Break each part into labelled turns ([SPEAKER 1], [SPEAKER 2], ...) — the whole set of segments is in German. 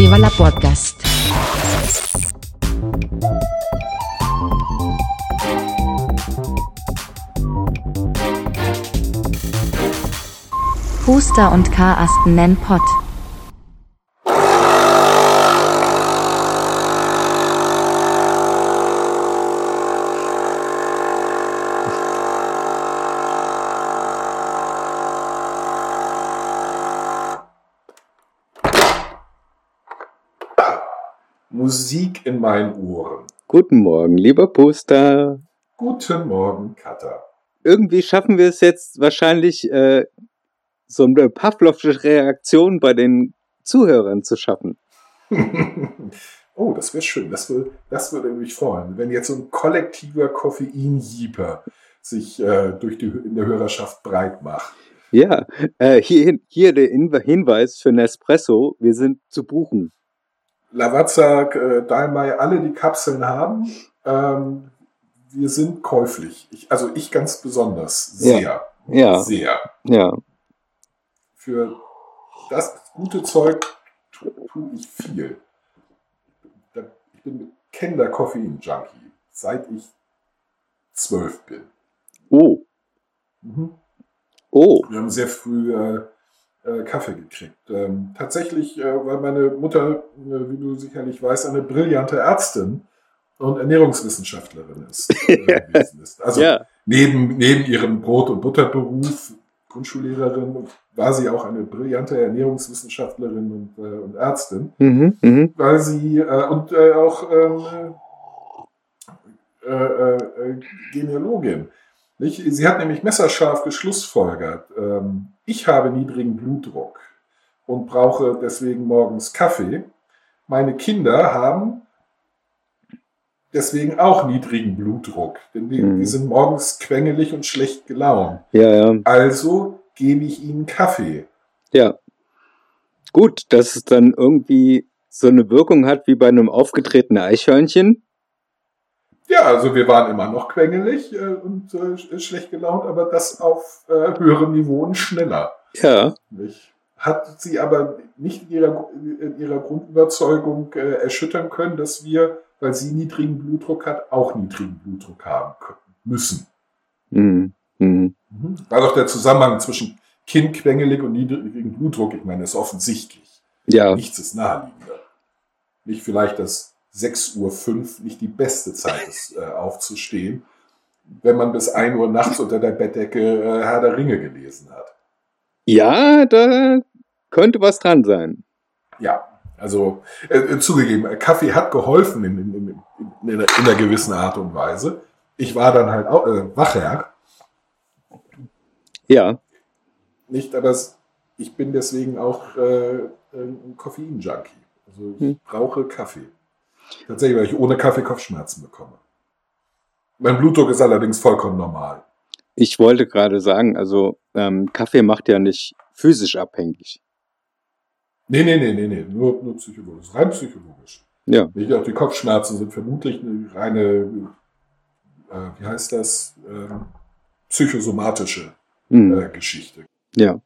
[SPEAKER 1] Viva Podcast. Huster und Karasten nennen Pott.
[SPEAKER 2] Musik in meinen Ohren.
[SPEAKER 3] Guten Morgen, lieber Poster.
[SPEAKER 2] Guten Morgen, Katha.
[SPEAKER 3] Irgendwie schaffen wir es jetzt wahrscheinlich, äh, so eine Pavlovsche Reaktion bei den Zuhörern zu schaffen.
[SPEAKER 2] oh, das wäre schön. Das, würde, das würde mich freuen, wenn jetzt so ein kollektiver Koffeinjieper sich äh, durch die, in der Hörerschaft breit macht.
[SPEAKER 3] Ja, äh, hier, hier der Hinweis für Nespresso, wir sind zu buchen.
[SPEAKER 2] Lavazza, äh, Daimai, alle die Kapseln haben. Ähm, wir sind käuflich. Ich, also ich ganz besonders. Sehr.
[SPEAKER 3] Ja. ja.
[SPEAKER 2] Sehr.
[SPEAKER 3] Ja.
[SPEAKER 2] Für das gute Zeug tue tu ich viel. Ich bin bekennender Koffein-Junkie, seit ich zwölf bin.
[SPEAKER 3] Oh.
[SPEAKER 2] Mhm.
[SPEAKER 3] Oh.
[SPEAKER 2] Wir haben sehr früh äh, äh, Kaffee gekriegt. Ähm, tatsächlich, äh, weil meine Mutter, äh, wie du sicherlich weißt, eine brillante Ärztin und Ernährungswissenschaftlerin ist. Äh, ist. Also ja. neben, neben ihrem Brot- und Butterberuf, Grundschullehrerin, war sie auch eine brillante Ernährungswissenschaftlerin und, äh, und Ärztin,
[SPEAKER 3] mhm, mh.
[SPEAKER 2] weil sie äh, und auch ähm, Genealogin. Nicht? Sie hat nämlich messerscharf geschlussfolgert, ähm, ich habe niedrigen Blutdruck und brauche deswegen morgens Kaffee. Meine Kinder haben deswegen auch niedrigen Blutdruck, denn die, mhm. die sind morgens quengelig und schlecht gelaunt.
[SPEAKER 3] Ja, ja.
[SPEAKER 2] Also gebe ich ihnen Kaffee.
[SPEAKER 3] Ja. Gut, dass es dann irgendwie so eine Wirkung hat wie bei einem aufgetretenen Eichhörnchen.
[SPEAKER 2] Ja, also wir waren immer noch quengelig äh, und äh, schlecht gelaunt, aber das auf äh, höherem Niveau und schneller.
[SPEAKER 3] Ja.
[SPEAKER 2] Nicht? Hat sie aber nicht in ihrer, in ihrer Grundüberzeugung äh, erschüttern können, dass wir, weil sie niedrigen Blutdruck hat, auch niedrigen Blutdruck haben können, müssen.
[SPEAKER 3] Mhm. Mhm.
[SPEAKER 2] mhm. War doch der Zusammenhang zwischen Kind quengelig und niedrigen Blutdruck, ich meine, ist offensichtlich.
[SPEAKER 3] Ja.
[SPEAKER 2] Nichts ist naheliegender. Nicht vielleicht das 6.05 Uhr nicht die beste Zeit ist, äh, aufzustehen, wenn man bis 1 Uhr nachts unter der Bettdecke äh, Herr der Ringe gelesen hat.
[SPEAKER 3] Ja, da könnte was dran sein.
[SPEAKER 2] Ja, also äh, äh zugegeben, äh, Kaffee hat geholfen in, in, in, in, einer, in, einer, gewissen Art und Weise. Ich war dann halt auch äh, wacher.
[SPEAKER 3] Ja.
[SPEAKER 2] Nicht, aber ich bin deswegen auch äh, ein Koffein-Junkie. Also ich hm. brauche Kaffee. Tatsächlich, weil ich ohne Kaffee Kopfschmerzen bekomme. Mein Blutdruck ist allerdings vollkommen normal.
[SPEAKER 3] Ich wollte gerade sagen, also ähm, Kaffee macht ja nicht physisch abhängig.
[SPEAKER 2] Nee, nee, nee, nee, nee, nur, nur psychologisch, rein psychologisch.
[SPEAKER 3] Ja.
[SPEAKER 2] Nicht auch die Kopfschmerzen sind vermutlich eine reine, äh, wie heißt das, äh, psychosomatische
[SPEAKER 3] mhm.
[SPEAKER 2] äh, Geschichte.
[SPEAKER 3] Ja.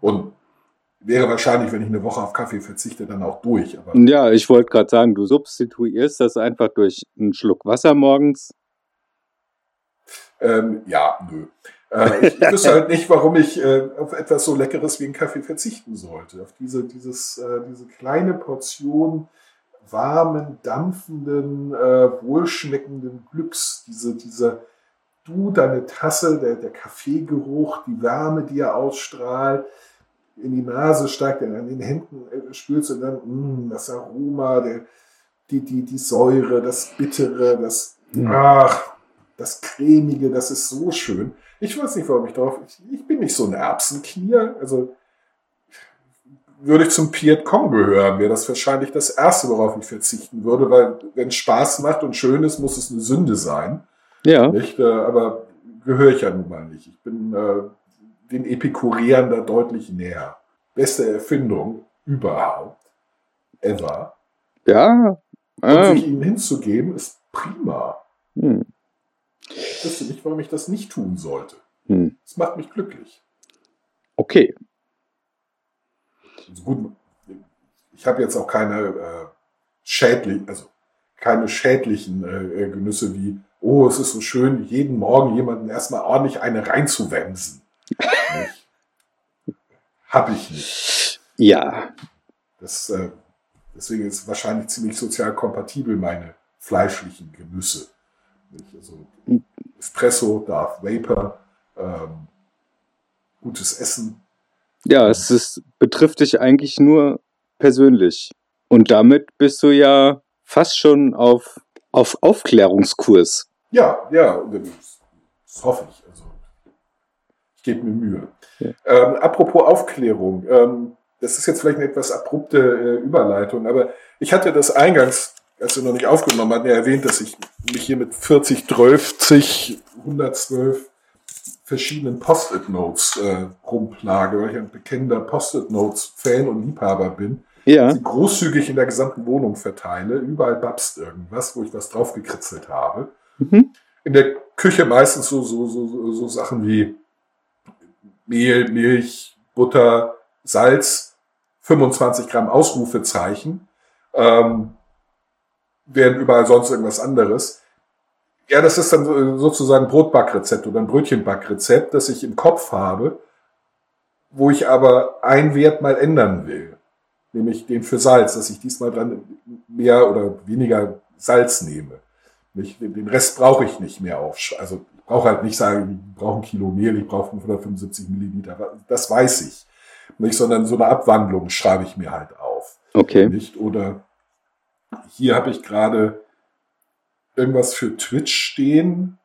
[SPEAKER 2] Und wäre wahrscheinlich, wenn ich eine Woche auf Kaffee verzichte, dann auch durch. Aber
[SPEAKER 3] ja, ich wollte gerade sagen, du substituierst das einfach durch einen Schluck Wasser morgens.
[SPEAKER 2] Ähm, ja, nö. Äh, ich, ich wüsste halt nicht, warum ich äh, auf etwas so Leckeres wie einen Kaffee verzichten sollte. Auf diese, dieses, äh, diese kleine Portion warmen, dampfenden, äh, wohlschmeckenden Glücks, diese, diese, du, deine Tasse, der, der Kaffeegeruch, die Wärme, die er ausstrahlt, in die Nase steigt, dann an den Händen äh, spürst du dann mh, mm, das Aroma, der, die, die, die Säure, das Bittere, das, mhm. ach, das Cremige, das ist so schön. Ich weiß nicht, warum ich drauf, ich, ich bin nicht so ein Erbsenknier, also würde ich zum Piet Com gehören, wäre das wahrscheinlich das Erste, worauf ich verzichten würde, weil wenn es Spaß macht und schön ist, muss es eine Sünde sein.
[SPEAKER 3] Ja.
[SPEAKER 2] Nicht? Äh, aber gehöre ich ja nun mal nicht. Ich bin äh, den Epikureern da deutlich näher. Beste Erfindung überhaupt. Ever.
[SPEAKER 3] Ja.
[SPEAKER 2] Und ähm. sich ihnen hinzugeben, ist prima.
[SPEAKER 3] Hm.
[SPEAKER 2] Ich wüsste nicht, warum ich das nicht tun sollte.
[SPEAKER 3] Hm.
[SPEAKER 2] Das macht mich glücklich.
[SPEAKER 3] Okay.
[SPEAKER 2] Also gut, ich habe jetzt auch keine äh, schädlichen, also keine schädlichen äh, Genüsse wie, oh, es ist so schön, jeden Morgen jemanden erstmal ordentlich eine reinzuwemsen. Habe ich nicht.
[SPEAKER 3] Ja.
[SPEAKER 2] Das, äh, deswegen ist wahrscheinlich ziemlich sozial kompatibel meine fleischlichen Genüsse. Also Espresso, Darth Vapor, ähm, gutes Essen.
[SPEAKER 3] Ja, es ist, betrifft dich eigentlich nur persönlich. Und damit bist du ja fast schon auf, auf Aufklärungskurs.
[SPEAKER 2] Ja, ja, das hoffe ich. Ich gebe mir Mühe. Ja. Ähm, apropos Aufklärung, ähm, das ist jetzt vielleicht eine etwas abrupte äh, Überleitung, aber ich hatte das eingangs, als wir noch nicht aufgenommen hatten, ja erwähnt, dass ich mich hier mit 40, 12, 112 verschiedenen Post-it-Notes äh, rumplage, weil ich ein bekennender Post-it-Notes-Fan und Liebhaber bin. Ja. Sie großzügig in der gesamten Wohnung verteile. Überall babst irgendwas, wo ich was draufgekritzelt habe. Mhm. In der Küche meistens so, so, so, so Sachen wie Mehl, Milch, Butter, Salz, 25 Gramm Ausrufezeichen, ähm, während überall sonst irgendwas anderes. Ja, das ist dann sozusagen Brotbackrezept oder ein Brötchenbackrezept, das ich im Kopf habe, wo ich aber einen Wert mal ändern will. Nämlich den für Salz, dass ich diesmal dran mehr oder weniger Salz nehme. Den Rest brauche ich nicht mehr auf. Also brauche halt nicht sagen, ich brauche ein Kilo Mehl, ich brauche 575 Milliliter. Das weiß ich. Nicht, sondern so eine Abwandlung schreibe ich mir halt auf.
[SPEAKER 3] Okay.
[SPEAKER 2] Nicht? Oder hier habe ich gerade irgendwas für Twitch stehen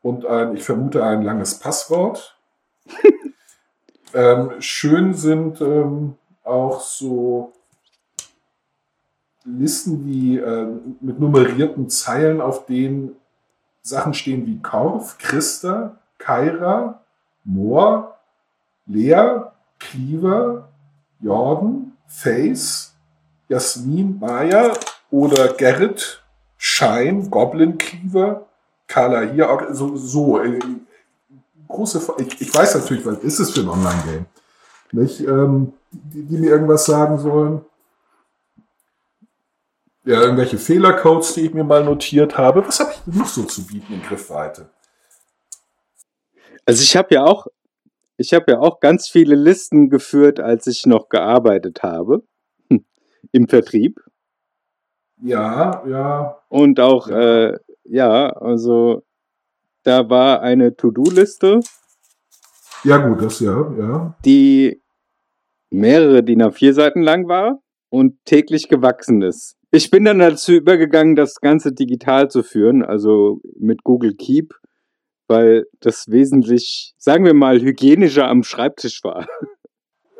[SPEAKER 2] und ein, ich vermute, ein langes Passwort. ähm, schön sind ähm, auch so Listen wie äh, mit nummerierten Zeilen, auf denen Sachen stehen wie Korf, Christa, Kaira, Moor, Lea, Cleaver, Jordan, Face, Jasmin, Maya oder Gerrit, Schein, Goblin Cleaver, Carla hier, so, so äh, große, ich, ich, weiß natürlich, was ist es für ein Online-Game, nicht, ähm, die, die, mir irgendwas sagen sollen. Ja, irgendwelche Fehlercodes, die ich mir mal notiert habe. Was habe ich noch so zu bieten in Griffweite?
[SPEAKER 3] Also ich habe ja auch, ich habe ja auch ganz viele Listen geführt, als ich noch gearbeitet habe im Vertrieb.
[SPEAKER 2] Ja, ja.
[SPEAKER 3] Und auch, ja, äh, ja also da war eine To-Do-Liste.
[SPEAKER 2] Ja, gut, das ja, ja.
[SPEAKER 3] Die mehrere DIN A4 Seiten lang war und täglich gewachsen ist. Ich bin dann dazu übergegangen, das Ganze digital zu führen, also mit Google Keep, weil das wesentlich, sagen wir mal, hygienischer am Schreibtisch war.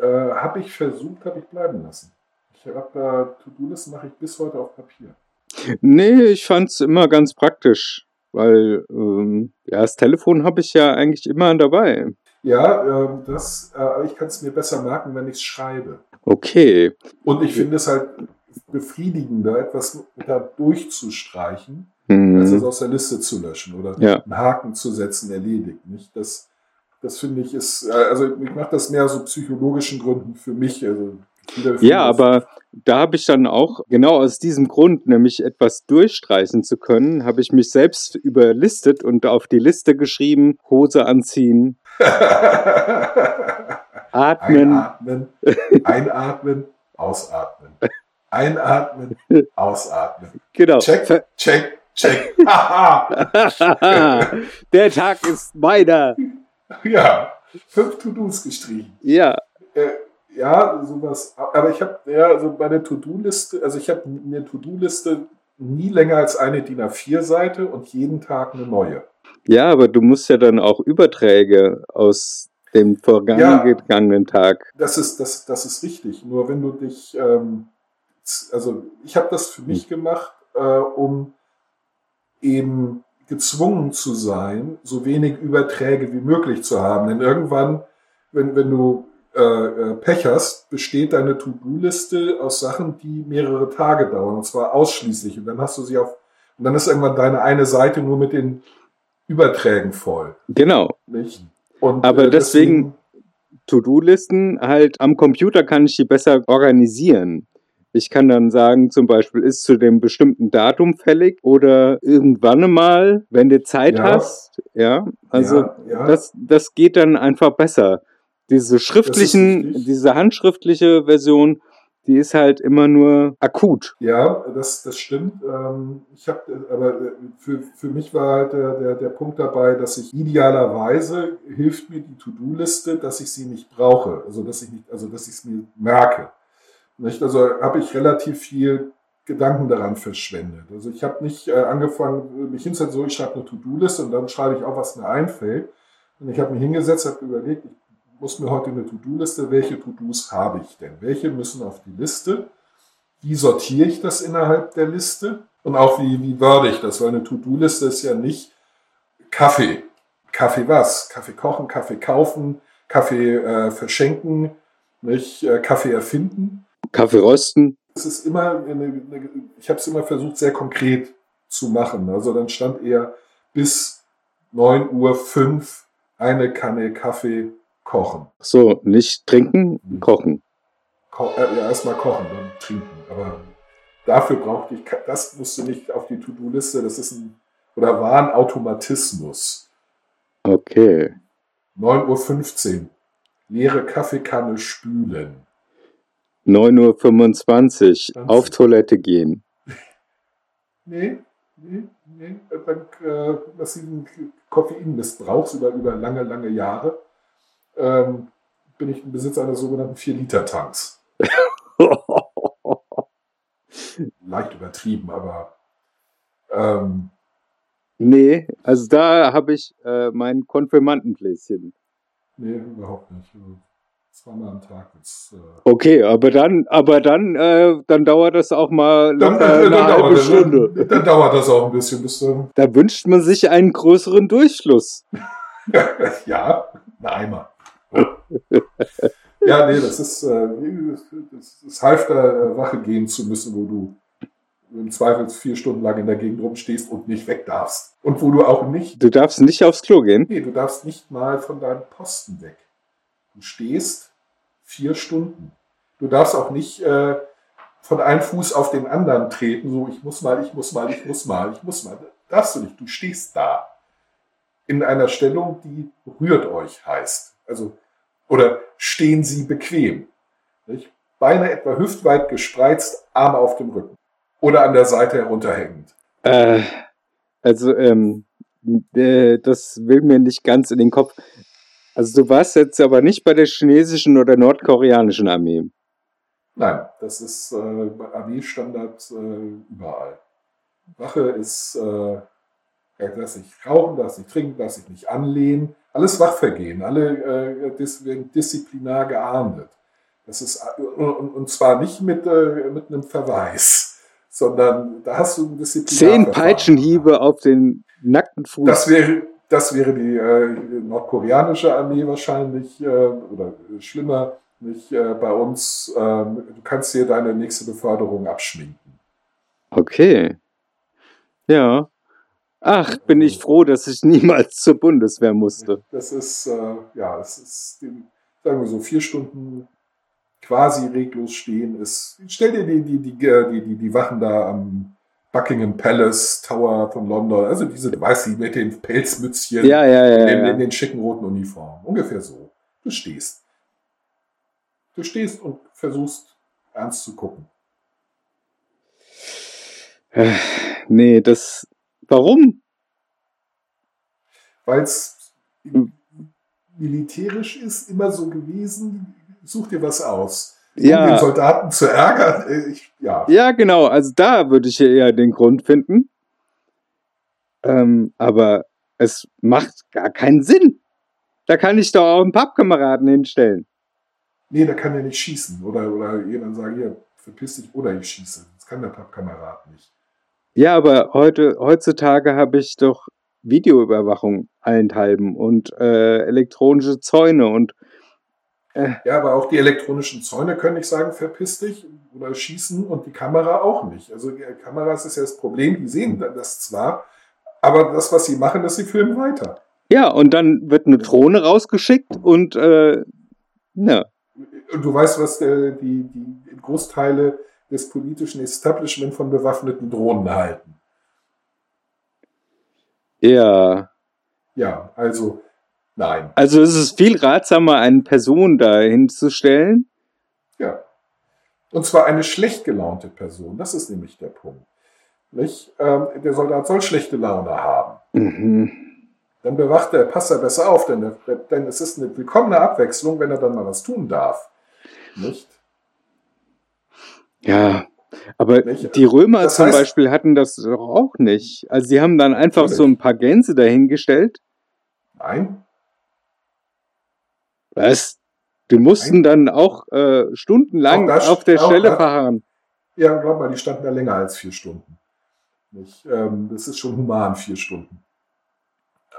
[SPEAKER 2] Äh, habe ich versucht, habe ich bleiben lassen. Ich habe da To-Do-Listen mache ich bis heute auf Papier.
[SPEAKER 3] Nee, ich fand es immer ganz praktisch, weil ähm, ja, das Telefon habe ich ja eigentlich immer dabei.
[SPEAKER 2] Ja, äh, das, äh, ich kann es mir besser merken, wenn ich es schreibe.
[SPEAKER 3] Okay.
[SPEAKER 2] Und ich finde es halt befriedigender, etwas da durchzustreichen, mhm. als es aus der Liste zu löschen oder
[SPEAKER 3] ja.
[SPEAKER 2] einen Haken zu setzen, erledigt. Nicht? Das, das finde ich ist, äh, also ich mache das mehr so psychologischen Gründen für mich. Also
[SPEAKER 3] ja, aber da habe ich dann auch, genau aus diesem Grund, nämlich etwas durchstreichen zu können, habe ich mich selbst überlistet und auf die Liste geschrieben, Hose anziehen. Atmen.
[SPEAKER 2] Einatmen, einatmen, ausatmen. Einatmen, ausatmen.
[SPEAKER 3] Genau.
[SPEAKER 2] Check, check, check.
[SPEAKER 3] Der Tag ist meiner.
[SPEAKER 2] Ja, fünf To-Dos gestrichen.
[SPEAKER 3] Ja.
[SPEAKER 2] Äh, ja, sowas. Aber ich habe, ja, also bei der To-Do-Liste, also ich habe eine To-Do-Liste nie länger als eine DIN A4-Seite und jeden Tag eine neue.
[SPEAKER 3] Ja, aber du musst ja dann auch Überträge aus dem vorangegangenen ja, Tag.
[SPEAKER 2] Das ist, das, das ist richtig. Nur wenn du dich, ähm, also ich habe das für mich gemacht, äh, um eben gezwungen zu sein, so wenig Überträge wie möglich zu haben. Denn irgendwann, wenn, wenn du äh, äh, Pech hast, besteht deine To-Do-Liste aus Sachen, die mehrere Tage dauern, und zwar ausschließlich. Und dann hast du sie auf, und dann ist irgendwann deine eine Seite nur mit den Überträgen voll.
[SPEAKER 3] Genau.
[SPEAKER 2] Nicht?
[SPEAKER 3] Und, Aber äh, deswegen, deswegen To-Do-Listen halt am Computer kann ich die besser organisieren. Ich kann dann sagen, zum Beispiel, ist zu dem bestimmten Datum fällig oder irgendwann mal, wenn du Zeit
[SPEAKER 2] Ja.
[SPEAKER 3] hast. Ja, also
[SPEAKER 2] ja, ja.
[SPEAKER 3] das, das geht dann einfach besser. Diese schriftlichen, diese handschriftliche Version, die ist halt immer nur akut.
[SPEAKER 2] Ja, das, das stimmt. Ähm, Ich habe, aber äh, für, für mich war halt der, der, der Punkt dabei, dass ich idealerweise hilft mir die To-Do-Liste, dass ich sie nicht brauche, also dass ich nicht, also dass ich es mir merke. Nicht? Also habe ich relativ viel Gedanken daran verschwendet. Also ich habe nicht äh, angefangen, mich hinzusetzen, so ich schreibe eine To-Do-Liste und dann schreibe ich auch, was mir einfällt. Und ich habe mich hingesetzt, habe überlegt, ich muss mir heute eine To-Do-Liste, welche To-Dos habe ich denn? Welche müssen auf die Liste? Wie sortiere ich das innerhalb der Liste? Und auch wie, wie werde ich das? Weil eine To-Do-Liste ist ja nicht Kaffee. Kaffee was? Kaffee kochen, Kaffee kaufen, Kaffee äh, verschenken, nicht äh, Kaffee erfinden.
[SPEAKER 3] Kaffee rösten.
[SPEAKER 2] Es ist immer, eine, eine, ich habe es immer versucht, sehr konkret zu machen. Also dann stand eher bis 9.05 Uhr eine Kanne Kaffee kochen.
[SPEAKER 3] So, nicht trinken,
[SPEAKER 2] Mhm.
[SPEAKER 3] kochen.
[SPEAKER 2] Ko äh, ja, erstmal kochen, dann trinken. Aber dafür brauchte ich, das musste nicht auf die To-Do-Liste, das ist ein, oder war ein Automatismus.
[SPEAKER 3] Okay.
[SPEAKER 2] 9.15 Uhr, leere Kaffeekanne spülen.
[SPEAKER 3] 9.25 Uhr, auf Toilette gehen.
[SPEAKER 2] Nee, nee, nee. Dank äh, massiven Koffeinmissbrauchs über, über lange, lange Jahre ähm, bin ich im Besitz eines sogenannten 4-Liter-Tanks. Leicht übertrieben, aber ähm,
[SPEAKER 3] nee, also da habe ich äh, mein Konfirmandenpläschen.
[SPEAKER 2] nee, überhaupt nicht. Zweimal am Tag wird's, äh,
[SPEAKER 3] Okay, aber dann, aber dann, äh, dann dauert das auch mal
[SPEAKER 2] dann, äh,
[SPEAKER 3] eine
[SPEAKER 2] dann,
[SPEAKER 3] halbe
[SPEAKER 2] dauert das,
[SPEAKER 3] Stunde.
[SPEAKER 2] dann, dann dauert das auch ein bisschen, bis du,
[SPEAKER 3] Da wünscht man sich einen größeren Durchfluss.
[SPEAKER 2] ja, ein Eimer. ja, nee, das ist, äh, das half da, äh, Wache gehen zu müssen, wo du im Zweifel vier Stunden lang in der Gegend rumstehst und nicht weg darfst. Und wo du auch nicht,
[SPEAKER 3] Du darfst nicht aufs Klo gehen.
[SPEAKER 2] nee, du darfst nicht mal von deinem Posten weg. Du stehst vier Stunden. Du darfst auch nicht äh, von einem Fuß auf den anderen treten, so ich muss mal, ich muss mal, ich muss mal, ich muss mal. Darfst du nicht. Du stehst da. In einer Stellung, die rührt euch heißt. Also, oder stehen Sie bequem. Nicht? Beine etwa hüftweit gespreizt, Arme auf dem Rücken. Oder an der Seite herunterhängend.
[SPEAKER 3] Äh, also, ähm, äh, das will mir nicht ganz in den Kopf. Also du warst jetzt aber nicht bei der chinesischen oder nordkoreanischen Armee.
[SPEAKER 2] Nein, das ist äh, Armeestandard äh, überall. Wache ist, äh, darf sich rauchen, darf sich trinken, darf sich nicht anlehnen. Alles Wachvergehen, alle äh, dis werden disziplinar geahndet. Das ist, äh, und, und zwar nicht mit, äh, mit einem Verweis, sondern da hast du ein Disziplinar.
[SPEAKER 3] Zehn Peitschenhiebe auf den nackten Fuß.
[SPEAKER 2] Das wäre, das wäre die äh, nordkoreanische Armee wahrscheinlich äh, oder schlimmer. Nicht äh, bei uns. ähm, du kannst dir deine nächste Beförderung abschminken.
[SPEAKER 3] Okay. Ja. Ach, bin ich froh, dass ich niemals zur Bundeswehr musste.
[SPEAKER 2] Das ist äh, ja, es ist sagen wir so vier Stunden quasi reglos stehen. Ist stell dir die die die die die, die Wachen da am Buckingham Palace Tower von London, also diese, weißt du, mit den Pelzmützchen.
[SPEAKER 3] Ja, ja, ja.
[SPEAKER 2] in, in den schicken roten Uniformen. Ungefähr so. Du stehst. Du stehst und versuchst ernst zu gucken.
[SPEAKER 3] Äh, Nee, das. Warum?
[SPEAKER 2] Weil es militärisch ist, immer so gewesen, such dir was aus. Um den
[SPEAKER 3] Ja,
[SPEAKER 2] Soldaten zu ärgern, ich, ja.
[SPEAKER 3] ja, genau. Also da würde ich eher den Grund finden. Ähm, aber es macht gar keinen Sinn. Da kann ich doch auch einen Pappkameraden hinstellen.
[SPEAKER 2] Nee, da kann er nicht schießen. Oder, oder jemand sagen, hier, verpiss dich, oder ich schieße. Das kann der Pappkamerad nicht.
[SPEAKER 3] Ja, aber heute, heutzutage habe ich doch Videoüberwachung allenthalben und äh, elektronische Zäune und
[SPEAKER 2] Ja, aber auch die elektronischen Zäune können nicht sagen, verpiss dich oder schießen und die Kamera auch nicht. Also die Kameras ist ja das Problem, die sehen das zwar, aber das, was sie machen, ist, sie filmen weiter.
[SPEAKER 3] ja, und dann wird eine Drohne rausgeschickt und äh, ja,
[SPEAKER 2] Und du weißt, was äh, die, die Großteile des politischen Establishment von bewaffneten Drohnen halten.
[SPEAKER 3] Ja.
[SPEAKER 2] Ja, also nein.
[SPEAKER 3] Also es ist viel ratsamer, eine Person da hinzustellen.
[SPEAKER 2] Ja. Und zwar eine schlecht gelaunte Person. Das ist nämlich der Punkt. Nicht? Ähm, der Soldat soll schlechte Laune haben.
[SPEAKER 3] Mhm.
[SPEAKER 2] Dann bewacht er, passt er besser auf, denn, denn es ist eine willkommene Abwechslung, wenn er dann mal was tun darf. Nicht?
[SPEAKER 3] Ja, aber die Römer
[SPEAKER 2] Das
[SPEAKER 3] zum
[SPEAKER 2] heißt-
[SPEAKER 3] Beispiel hatten das doch auch nicht. Also sie haben dann einfach so ein paar Gänse dahingestellt.
[SPEAKER 2] Nein,
[SPEAKER 3] Was? Die mussten dann auch äh, stundenlang
[SPEAKER 2] Auch das-
[SPEAKER 3] auf der Stelle
[SPEAKER 2] das-
[SPEAKER 3] verharren.
[SPEAKER 2] Ja, glaub mal, die standen da länger als vier Stunden. Nicht? Ähm, das ist schon human, vier Stunden.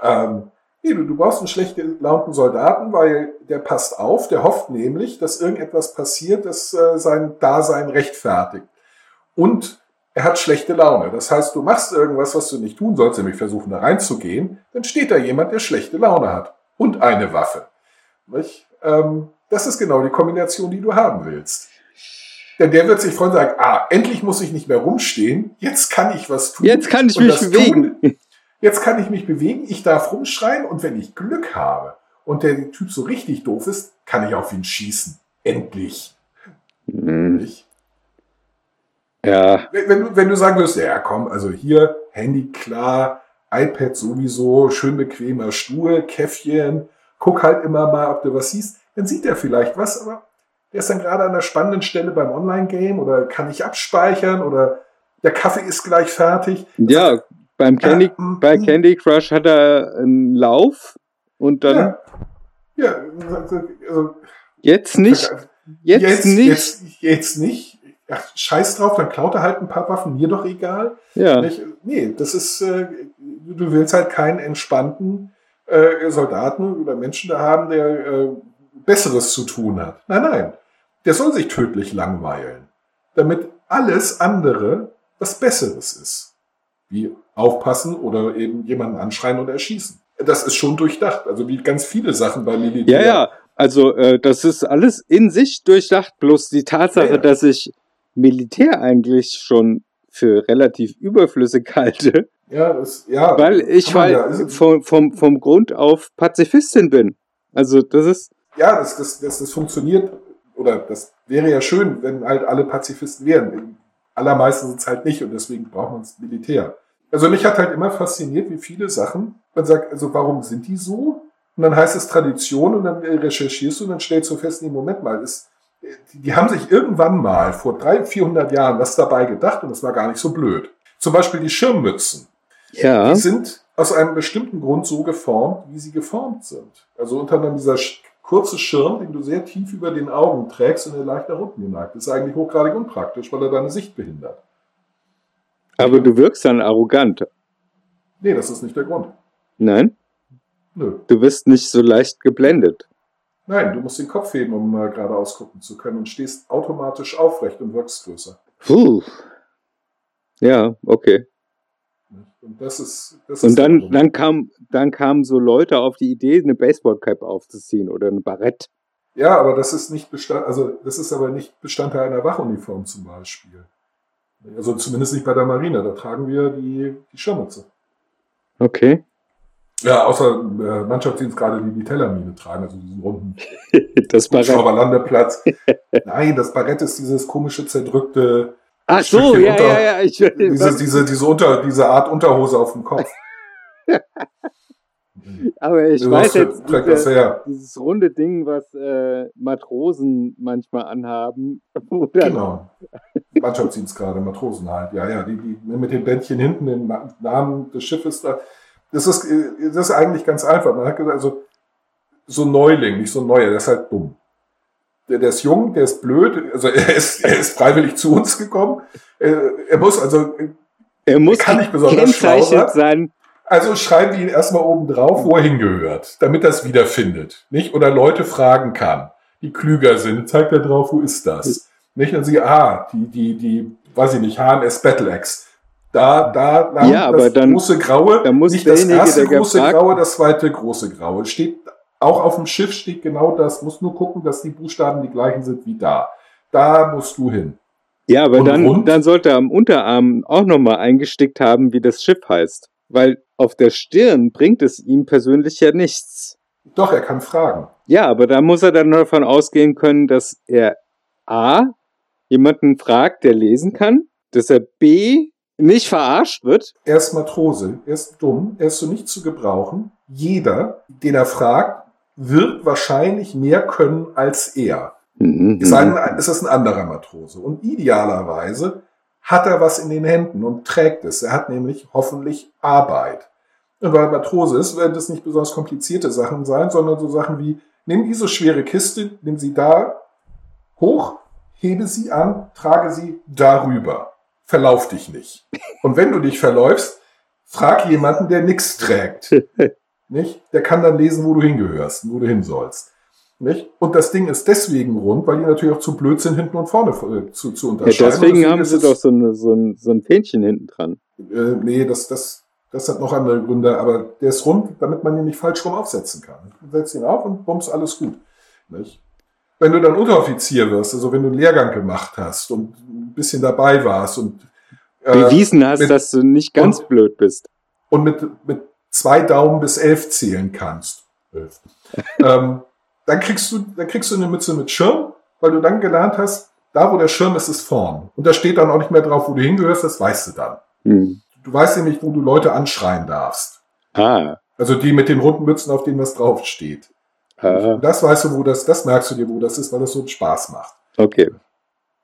[SPEAKER 2] Ähm, nee, du, du brauchst einen schlecht gelaunten Soldaten, weil der passt auf, der hofft nämlich, dass irgendetwas passiert, das äh, sein Dasein rechtfertigt. Und er hat schlechte Laune. Das heißt, du machst irgendwas, was du nicht tun sollst, nämlich versuchen, da reinzugehen, dann steht da jemand, der schlechte Laune hat. Und eine Waffe. Nicht? Ähm, das ist genau die Kombination, die du haben willst. Denn der wird sich freuen und sagen, ah, endlich muss ich nicht mehr rumstehen, jetzt kann ich was tun.
[SPEAKER 3] Jetzt kann ich mich bewegen.
[SPEAKER 2] Tun, jetzt kann ich mich bewegen, ich darf rumschreien und wenn ich Glück habe und der Typ so richtig doof ist, kann ich auf ihn schießen. Endlich.
[SPEAKER 3] Hm,
[SPEAKER 2] Nicht?
[SPEAKER 3] Ja,
[SPEAKER 2] Wenn, wenn, du- wenn du sagen würdest, ja komm, also hier Handy klar, iPad sowieso, schön bequemer Stuhl, Käffchen, guck halt immer mal, ob du was siehst, dann sieht er vielleicht was, aber der ist dann gerade an einer spannenden Stelle beim Online-Game oder kann ich abspeichern oder der Kaffee ist gleich fertig.
[SPEAKER 3] ja beim Candy,
[SPEAKER 2] mm,
[SPEAKER 3] bei. Candy Crush hat er einen Lauf und dann
[SPEAKER 2] Ja, ja also, also
[SPEAKER 3] jetzt nicht, jetzt,
[SPEAKER 2] jetzt,
[SPEAKER 3] nicht.
[SPEAKER 2] Jetzt, jetzt nicht. Ach, scheiß drauf, dann klaut er halt ein paar Waffen, mir doch egal.
[SPEAKER 3] ja,
[SPEAKER 2] Nicht? Nee, das ist, äh, du willst halt keinen entspannten äh, Soldaten oder Menschen da haben, der äh, Besseres zu tun hat. Nein, nein. Der soll sich tödlich langweilen, damit alles andere was Besseres ist. Wie aufpassen oder eben jemanden anschreien oder erschießen. Das ist schon durchdacht. Also wie ganz viele Sachen beim Militär.
[SPEAKER 3] ja, ja. Also äh, das ist alles in sich durchdacht. Bloß die Tatsache,
[SPEAKER 2] Ja, ja.
[SPEAKER 3] dass ich Militär eigentlich schon für relativ überflüssig halte,
[SPEAKER 2] Ja, das, ja.
[SPEAKER 3] weil ich halt
[SPEAKER 2] ja.
[SPEAKER 3] Vom, vom, vom Grund auf Pazifistin bin. Also das ist,
[SPEAKER 2] ja, das, das, das, das funktioniert, oder das wäre ja schön, wenn halt alle Pazifisten wären. Allermeisten sind es halt nicht und deswegen braucht man das Militär. Also mich hat halt immer fasziniert, wie viele Sachen, man sagt, also warum sind die so? Und dann heißt es Tradition und dann recherchierst du und dann stellst du fest, nee, Moment mal, ist, die, die haben sich irgendwann mal vor 300, 400 Jahren was dabei gedacht und das war gar nicht so blöd. Zum Beispiel die Schirmmützen.
[SPEAKER 3] Ja,
[SPEAKER 2] Die sind aus einem bestimmten Grund so geformt, wie sie geformt sind. Also unter anderem dieser kurze Schirm, den du sehr tief über den Augen trägst und der leicht nach unten geneigt ist, eigentlich hochgradig unpraktisch, weil er deine Sicht behindert.
[SPEAKER 3] aber du wirkst dann arrogant.
[SPEAKER 2] Nee, das ist nicht der Grund.
[SPEAKER 3] Nein,
[SPEAKER 2] Nö.
[SPEAKER 3] du wirst nicht so leicht geblendet.
[SPEAKER 2] Nein, du musst den Kopf heben, um äh, geradeaus gucken zu können und stehst automatisch aufrecht und wirkst größer.
[SPEAKER 3] Puh. Ja, okay.
[SPEAKER 2] Und das ist, das
[SPEAKER 3] Und
[SPEAKER 2] ist
[SPEAKER 3] dann,
[SPEAKER 2] Grund.
[SPEAKER 3] dann kam, dann kamen so Leute auf die Idee, eine Baseballcap aufzuziehen oder ein Barett.
[SPEAKER 2] Ja, aber das ist nicht Bestand, also das ist aber nicht Bestandteil einer Wachuniform zum Beispiel. Also zumindest nicht bei der Marine, da tragen wir die, die Schirmmütze.
[SPEAKER 3] Okay.
[SPEAKER 2] Ja, außer äh, Mannschaftsdienst gerade die die Tellermine tragen, also diesen runden
[SPEAKER 3] Das Barett.
[SPEAKER 2] Schauberlandeplatz. Nein, das Barett ist dieses komische zerdrückte,
[SPEAKER 3] Ach so,
[SPEAKER 2] Stückchen
[SPEAKER 3] ja,
[SPEAKER 2] unter-
[SPEAKER 3] ja, ja. Ich,
[SPEAKER 2] diese, diese, diese, Unter, diese Art Unterhose auf dem Kopf.
[SPEAKER 3] aber ich
[SPEAKER 2] Du
[SPEAKER 3] weiß jetzt,
[SPEAKER 2] das
[SPEAKER 3] diese, dieses runde Ding, was äh, Matrosen manchmal anhaben.
[SPEAKER 2] Genau. Mannschaftsdienst gerade, Matrosen halt. Ja, ja, die, die mit dem Bändchen hinten, den Namen des Schiffes da. Das ist, äh, das ist eigentlich ganz einfach. Man hat gesagt, also so Neuling, nicht so Neuer, der ist halt dumm. Der, der ist jung, der ist blöd, also er ist, er ist freiwillig zu uns gekommen. Äh, Er muss also,
[SPEAKER 3] Er muss
[SPEAKER 2] kann nicht besonders schlau sein. also schreiben wir ihn erstmal oben drauf, wo er hingehört, damit er es wiederfindet, nicht? Oder Leute fragen kann, die klüger sind, zeigt er drauf, wo ist das? Nicht? Und sie, ah, die, die, die, weiß ich nicht, HNS Battle Axe. Da, da, da,
[SPEAKER 3] Ja, aber
[SPEAKER 2] das
[SPEAKER 3] dann-
[SPEAKER 2] große Graue,
[SPEAKER 3] dann muss
[SPEAKER 2] nicht das erste große Graue, das zweite große Graue. Steht, auch auf dem Schiff steht genau das, muss nur gucken, dass die Buchstaben die gleichen sind wie da. Da musst du hin.
[SPEAKER 3] Ja, aber
[SPEAKER 2] Und
[SPEAKER 3] dann,
[SPEAKER 2] rund?
[SPEAKER 3] dann sollte er am Unterarm auch nochmal eingestickt haben, wie das Schiff heißt. Weil auf der Stirn bringt es ihm persönlich ja nichts.
[SPEAKER 2] Doch, er kann fragen.
[SPEAKER 3] Ja, aber da muss er dann davon ausgehen können, dass er A, jemanden fragt, der lesen kann, dass er B, nicht verarscht wird.
[SPEAKER 2] Er ist Matrose, er ist dumm, er ist so nicht zu gebrauchen. Jeder, den er fragt, wird wahrscheinlich mehr können als er.
[SPEAKER 3] Mhm.
[SPEAKER 2] Es sei denn, es ist ein anderer Matrose. Und idealerweise hat er was in den Händen und trägt es. Er hat nämlich hoffentlich Arbeit. Und weil Matrose ist, werden das nicht besonders komplizierte Sachen sein, sondern so Sachen wie, nimm diese schwere Kiste, nimm sie da hoch, hebe sie an, trage sie darüber. Verlauf dich nicht. Und wenn du dich verläufst, frag jemanden, der nichts trägt. Nicht? Der kann dann lesen, wo du hingehörst, und wo du hin sollst. Nicht? Und das Ding ist deswegen rund, weil die natürlich auch zu blöd sind, hinten und vorne äh, zu, zu
[SPEAKER 3] Ja,
[SPEAKER 2] unterscheiden.
[SPEAKER 3] deswegen
[SPEAKER 2] Und
[SPEAKER 3] haben sie doch so, eine, so, ein, so ein Fähnchen hinten dran.
[SPEAKER 2] Äh, nee, das, das, das hat noch andere Gründe, aber der ist rund, damit man ihn nicht falsch rum aufsetzen kann. Du setzt ihn auf und bums, alles gut. Nicht? Wenn du dann Unteroffizier wirst, also wenn du einen Lehrgang gemacht hast und ein bisschen dabei warst und, äh,
[SPEAKER 3] Bewiesen hast,
[SPEAKER 2] mit-
[SPEAKER 3] dass du nicht ganz
[SPEAKER 2] und-
[SPEAKER 3] blöd bist.
[SPEAKER 2] und mit, mit zwei Daumen bis elf zählen kannst, ähm, dann kriegst du, dann kriegst du eine Mütze mit Schirm, weil du dann gelernt hast, da wo der Schirm ist, ist vorn. Und da steht dann auch nicht mehr drauf, wo du hingehörst, das weißt du dann.
[SPEAKER 3] Hm.
[SPEAKER 2] Du weißt nämlich, wo du Leute anschreien darfst.
[SPEAKER 3] Ah,
[SPEAKER 2] Also die mit den runden Mützen, auf denen was draufsteht.
[SPEAKER 3] ah,
[SPEAKER 2] Und das weißt du, wo das, das merkst du dir, wo das ist, weil das so einen Spaß macht.
[SPEAKER 3] okay.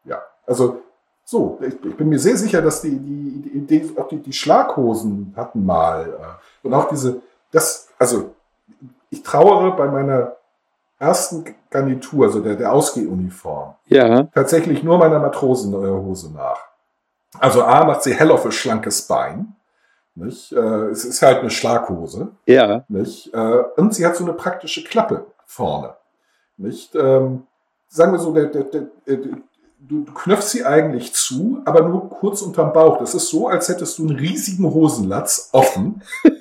[SPEAKER 2] Ja. Also, so, ich, ich bin mir sehr sicher, dass die, die, die die, die Schlaghosen hatten mal, äh, und auch diese, das, also, ich trauere bei meiner ersten Garnitur, also der, der Ausgehuniform,
[SPEAKER 3] Ja,
[SPEAKER 2] tatsächlich nur meiner Matrosenhose nach. Also A macht sie hell auf ein schlankes Bein. Nicht? Äh, es ist halt eine Schlaghose.
[SPEAKER 3] ja.
[SPEAKER 2] Nicht? Äh, und sie hat so eine praktische Klappe vorne. Nicht? Ähm, sagen wir so, der, der, der, du, knöpfst sie eigentlich zu, aber nur kurz unterm Bauch. Das ist so, als hättest du einen riesigen Hosenlatz offen.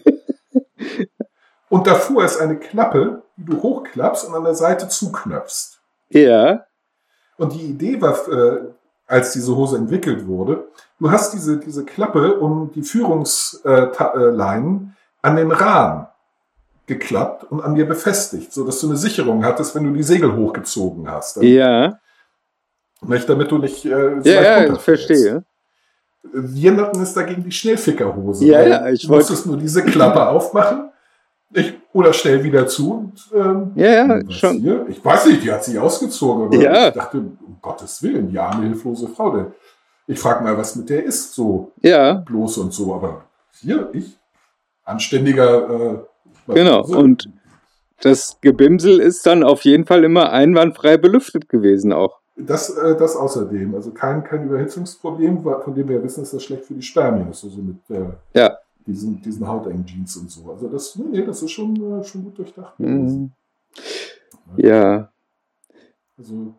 [SPEAKER 2] und davor ist eine Klappe, die du hochklappst und an der Seite zuknöpfst.
[SPEAKER 3] Ja,
[SPEAKER 2] Und die Idee war, äh, als diese Hose entwickelt wurde, du hast diese, diese Klappe um die Führungsleinen an den Rahmen geklappt und an dir befestigt, so dass du eine Sicherung hattest, wenn du die Segel hochgezogen hast.
[SPEAKER 3] ja.
[SPEAKER 2] Nicht, damit du nicht äh,
[SPEAKER 3] Ja, ja, verstehe.
[SPEAKER 2] Wir nannten es dagegen die Schnellfickerhose.
[SPEAKER 3] Ja, ja, ich
[SPEAKER 2] du
[SPEAKER 3] wollte-
[SPEAKER 2] musstest nur diese Klappe aufmachen ich, oder schnell wieder zu. Und, ähm,
[SPEAKER 3] Ja, ja,
[SPEAKER 2] was
[SPEAKER 3] schon.
[SPEAKER 2] Hier? Ich weiß nicht, die hat sich ausgezogen. Aber
[SPEAKER 3] Ja.
[SPEAKER 2] Ich dachte, um Gottes Willen, die arme, hilflose Frau. Der, ich frage mal, was mit der ist, so
[SPEAKER 3] Ja,
[SPEAKER 2] bloß und so. Aber hier, ich, anständiger. Äh,
[SPEAKER 3] genau.
[SPEAKER 2] so.
[SPEAKER 3] Und das Gebimsel ist dann auf jeden Fall immer einwandfrei belüftet gewesen auch.
[SPEAKER 2] Das, äh, das außerdem. Also kein, kein Überhitzungsproblem, von dem wir ja wissen, dass das schlecht für die Spermien ist. Also mit äh,
[SPEAKER 3] Ja.
[SPEAKER 2] diesen, diesen hautengen Jeans und so. Also das, nee, das ist schon, äh, schon gut durchdacht.
[SPEAKER 3] Mhm. Ja,
[SPEAKER 2] Also,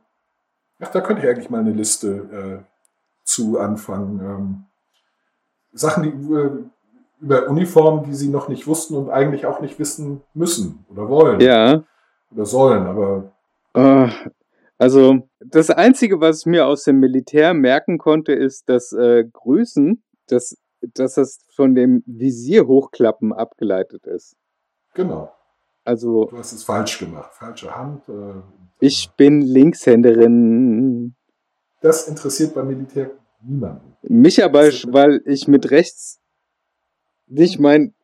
[SPEAKER 2] ach, da könnte ich eigentlich mal eine Liste äh, zu anfangen. Ähm, Sachen, die über, über Uniformen, die sie noch nicht wussten und eigentlich auch nicht wissen müssen oder wollen
[SPEAKER 3] ja.
[SPEAKER 2] oder sollen. Aber
[SPEAKER 3] Äh, Also, das Einzige, was ich mir aus dem Militär merken konnte, ist, dass äh, Grüßen, dass, dass das von dem Visier hochklappen abgeleitet ist.
[SPEAKER 2] genau,
[SPEAKER 3] Also,
[SPEAKER 2] du hast es falsch gemacht. Falsche Hand. Äh,
[SPEAKER 3] ich bin Linkshänderin.
[SPEAKER 2] Das interessiert beim Militär niemanden.
[SPEAKER 3] Mich aber, weil ich mit rechts nicht mein.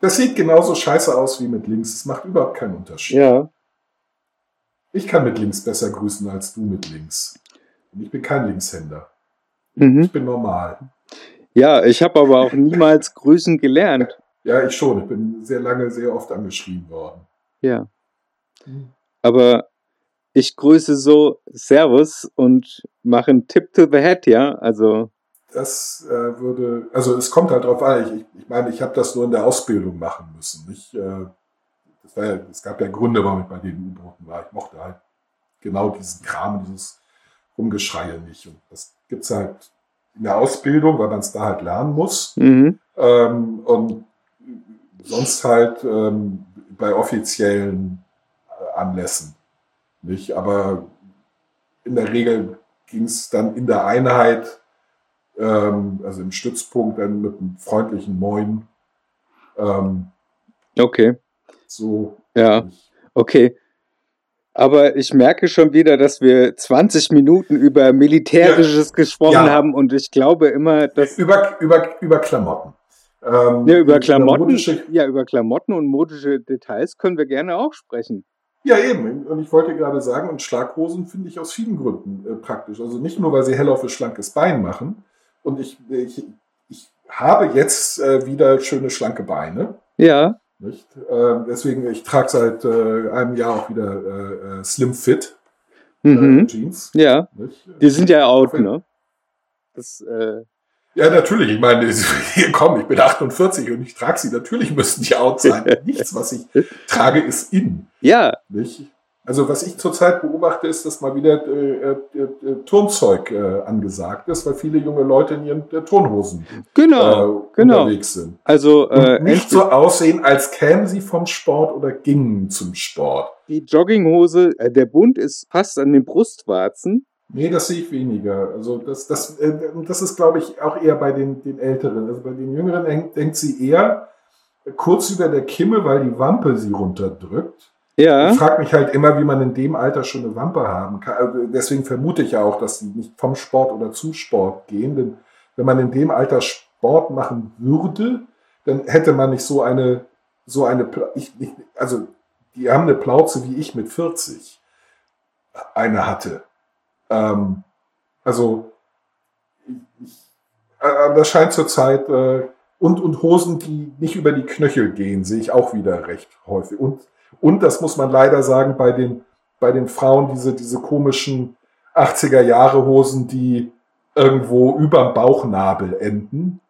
[SPEAKER 2] Das sieht genauso scheiße aus wie mit links. Es macht überhaupt keinen Unterschied.
[SPEAKER 3] Ja,
[SPEAKER 2] Ich kann mit links besser grüßen als du mit links. Und ich bin kein Linkshänder.
[SPEAKER 3] mhm.
[SPEAKER 2] Ich bin normal.
[SPEAKER 3] ja, ich habe aber auch niemals grüßen gelernt.
[SPEAKER 2] Ja, ich schon. Ich bin sehr lange, sehr oft angeschrieben worden.
[SPEAKER 3] Ja. Aber ich grüße so Servus und mache einen Tip to the Head, ja. Also,
[SPEAKER 2] Das äh, würde, also es kommt halt drauf an. Ich, ich, ich meine, ich habe das nur in der Ausbildung machen müssen. Ich, äh, ja, es gab ja Gründe, warum ich bei den U-Booten war. Ich mochte halt genau diesen Kram, dieses Rumgeschreie nicht. Und das gibt's halt in der Ausbildung, weil man es da halt lernen muss.
[SPEAKER 3] mhm.
[SPEAKER 2] Ähm, und sonst halt ähm, bei offiziellen äh, Anlässen. Nicht? Aber in der Regel ging es dann in der Einheit, ähm, also im Stützpunkt, dann mit einem freundlichen Moin. Ähm,
[SPEAKER 3] Okay,
[SPEAKER 2] so.
[SPEAKER 3] ja, okay. Aber ich merke schon wieder, dass wir 20 Minuten über Militärisches gesprochen
[SPEAKER 2] Ja.
[SPEAKER 3] haben und ich glaube immer, dass
[SPEAKER 2] Über, über, über Klamotten. Ähm,
[SPEAKER 3] ja, über Klamotten, ja, über Klamotten und modische Details können wir gerne auch sprechen.
[SPEAKER 2] Ja, eben. Und ich wollte gerade sagen, und Schlaghosen finde ich aus vielen Gründen äh, praktisch. Also nicht nur, weil sie hell auf ein schlankes Bein machen. Und ich, ich, ich habe jetzt äh, wieder schöne schlanke Beine.
[SPEAKER 3] Ja,
[SPEAKER 2] Nicht? Äh, deswegen, ich trage seit äh, einem Jahr auch wieder äh, äh, Slim Fit äh,
[SPEAKER 3] mhm.
[SPEAKER 2] Jeans.
[SPEAKER 3] ja,
[SPEAKER 2] Nicht?
[SPEAKER 3] die sind ja out, ne? Das, äh,
[SPEAKER 2] Ja, natürlich. Ich meine, hier komm, ich bin 48 und ich trage sie. Natürlich müssten die out sein. Nichts, was ich trage, ist in.
[SPEAKER 3] ja,
[SPEAKER 2] Nicht? Also was ich zurzeit beobachte, ist, dass mal wieder äh, äh, äh, Turnzeug äh, angesagt ist, weil viele junge Leute in ihren äh, Turnhosen
[SPEAKER 3] genau,
[SPEAKER 2] äh,
[SPEAKER 3] genau.
[SPEAKER 2] unterwegs sind.
[SPEAKER 3] Also äh,
[SPEAKER 2] nicht so aussehen, als kämen sie vom Sport oder gingen zum Sport.
[SPEAKER 3] die Jogginghose, äh, der Bund ist fast an den Brustwarzen.
[SPEAKER 2] Nee, das sehe ich weniger. Also das, das, äh, das ist, glaube ich, auch eher bei den, den Älteren. Also bei den Jüngeren hängt, hängt sie eher kurz über der Kimme, weil die Wampe sie runterdrückt.
[SPEAKER 3] Ja,
[SPEAKER 2] Ich frage mich halt immer, wie man in dem Alter schon eine Wampe haben kann. Also deswegen vermute ich ja auch, dass sie nicht vom Sport oder zu Sport gehen. Denn wenn man in dem Alter Sport machen würde, dann hätte man nicht so eine, so eine, ich, ich, also die haben eine Plauze wie ich mit 40 eine hatte. Ähm, also ich, äh, das scheint zurzeit äh, und, und Hosen, die nicht über die Knöchel gehen, sehe ich auch wieder recht häufig. Und und das muss man leider sagen, bei den, bei den Frauen diese, diese komischen 80er Jahre Hosen, die irgendwo überm Bauchnabel enden,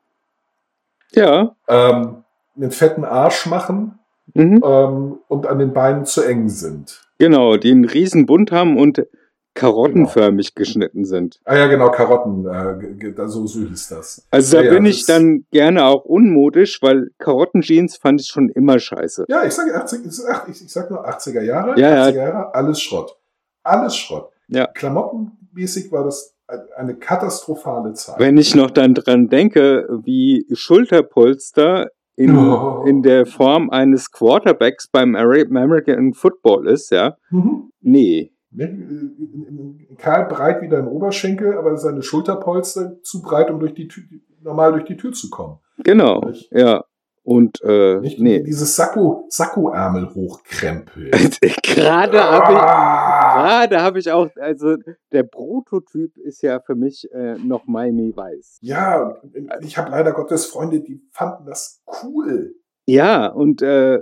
[SPEAKER 3] ja.
[SPEAKER 2] ähm, einen fetten Arsch machen
[SPEAKER 3] Mhm.
[SPEAKER 2] ähm, und an den Beinen zu eng sind.
[SPEAKER 3] Genau, die einen riesen Bund haben und karottenförmig geschnitten sind.
[SPEAKER 2] Ah ja, genau, Karotten, äh, so, so hieß das.
[SPEAKER 3] Also da
[SPEAKER 2] Ja, ja,
[SPEAKER 3] bin
[SPEAKER 2] das
[SPEAKER 3] ich
[SPEAKER 2] ist-
[SPEAKER 3] dann gerne auch unmodisch, weil Karottenjeans fand ich schon immer scheiße.
[SPEAKER 2] Ja, ich sage 80, ich ich, sag nur 80er Jahre,
[SPEAKER 3] Ja, ja.
[SPEAKER 2] 80er Jahre, alles Schrott. Alles Schrott.
[SPEAKER 3] Ja.
[SPEAKER 2] Klamottenmäßig war das eine katastrophale Zeit.
[SPEAKER 3] Wenn ich noch dann dran denke, wie Schulterpolster in,
[SPEAKER 2] Oh.
[SPEAKER 3] in der Form eines Quarterbacks beim American Football ist, ja,
[SPEAKER 2] Mhm.
[SPEAKER 3] nee.
[SPEAKER 2] Ne, äh, Karl breit wie dein Oberschenkel, aber seine Schulterpolster zu breit, um durch die Tür, normal durch die Tür zu kommen.
[SPEAKER 3] Genau,
[SPEAKER 2] Nicht?
[SPEAKER 3] ja. Und äh,
[SPEAKER 2] Nicht
[SPEAKER 3] nee.
[SPEAKER 2] dieses Sakko, Sakkoärmel hochkrempeln.
[SPEAKER 3] Gerade habe ich,
[SPEAKER 2] Ah!
[SPEAKER 3] gerade habe ich auch, also der Prototyp ist ja für mich äh, noch Miami Weiß.
[SPEAKER 2] Ja, ich habe leider Gottes Freunde, die fanden das cool.
[SPEAKER 3] Ja, und äh,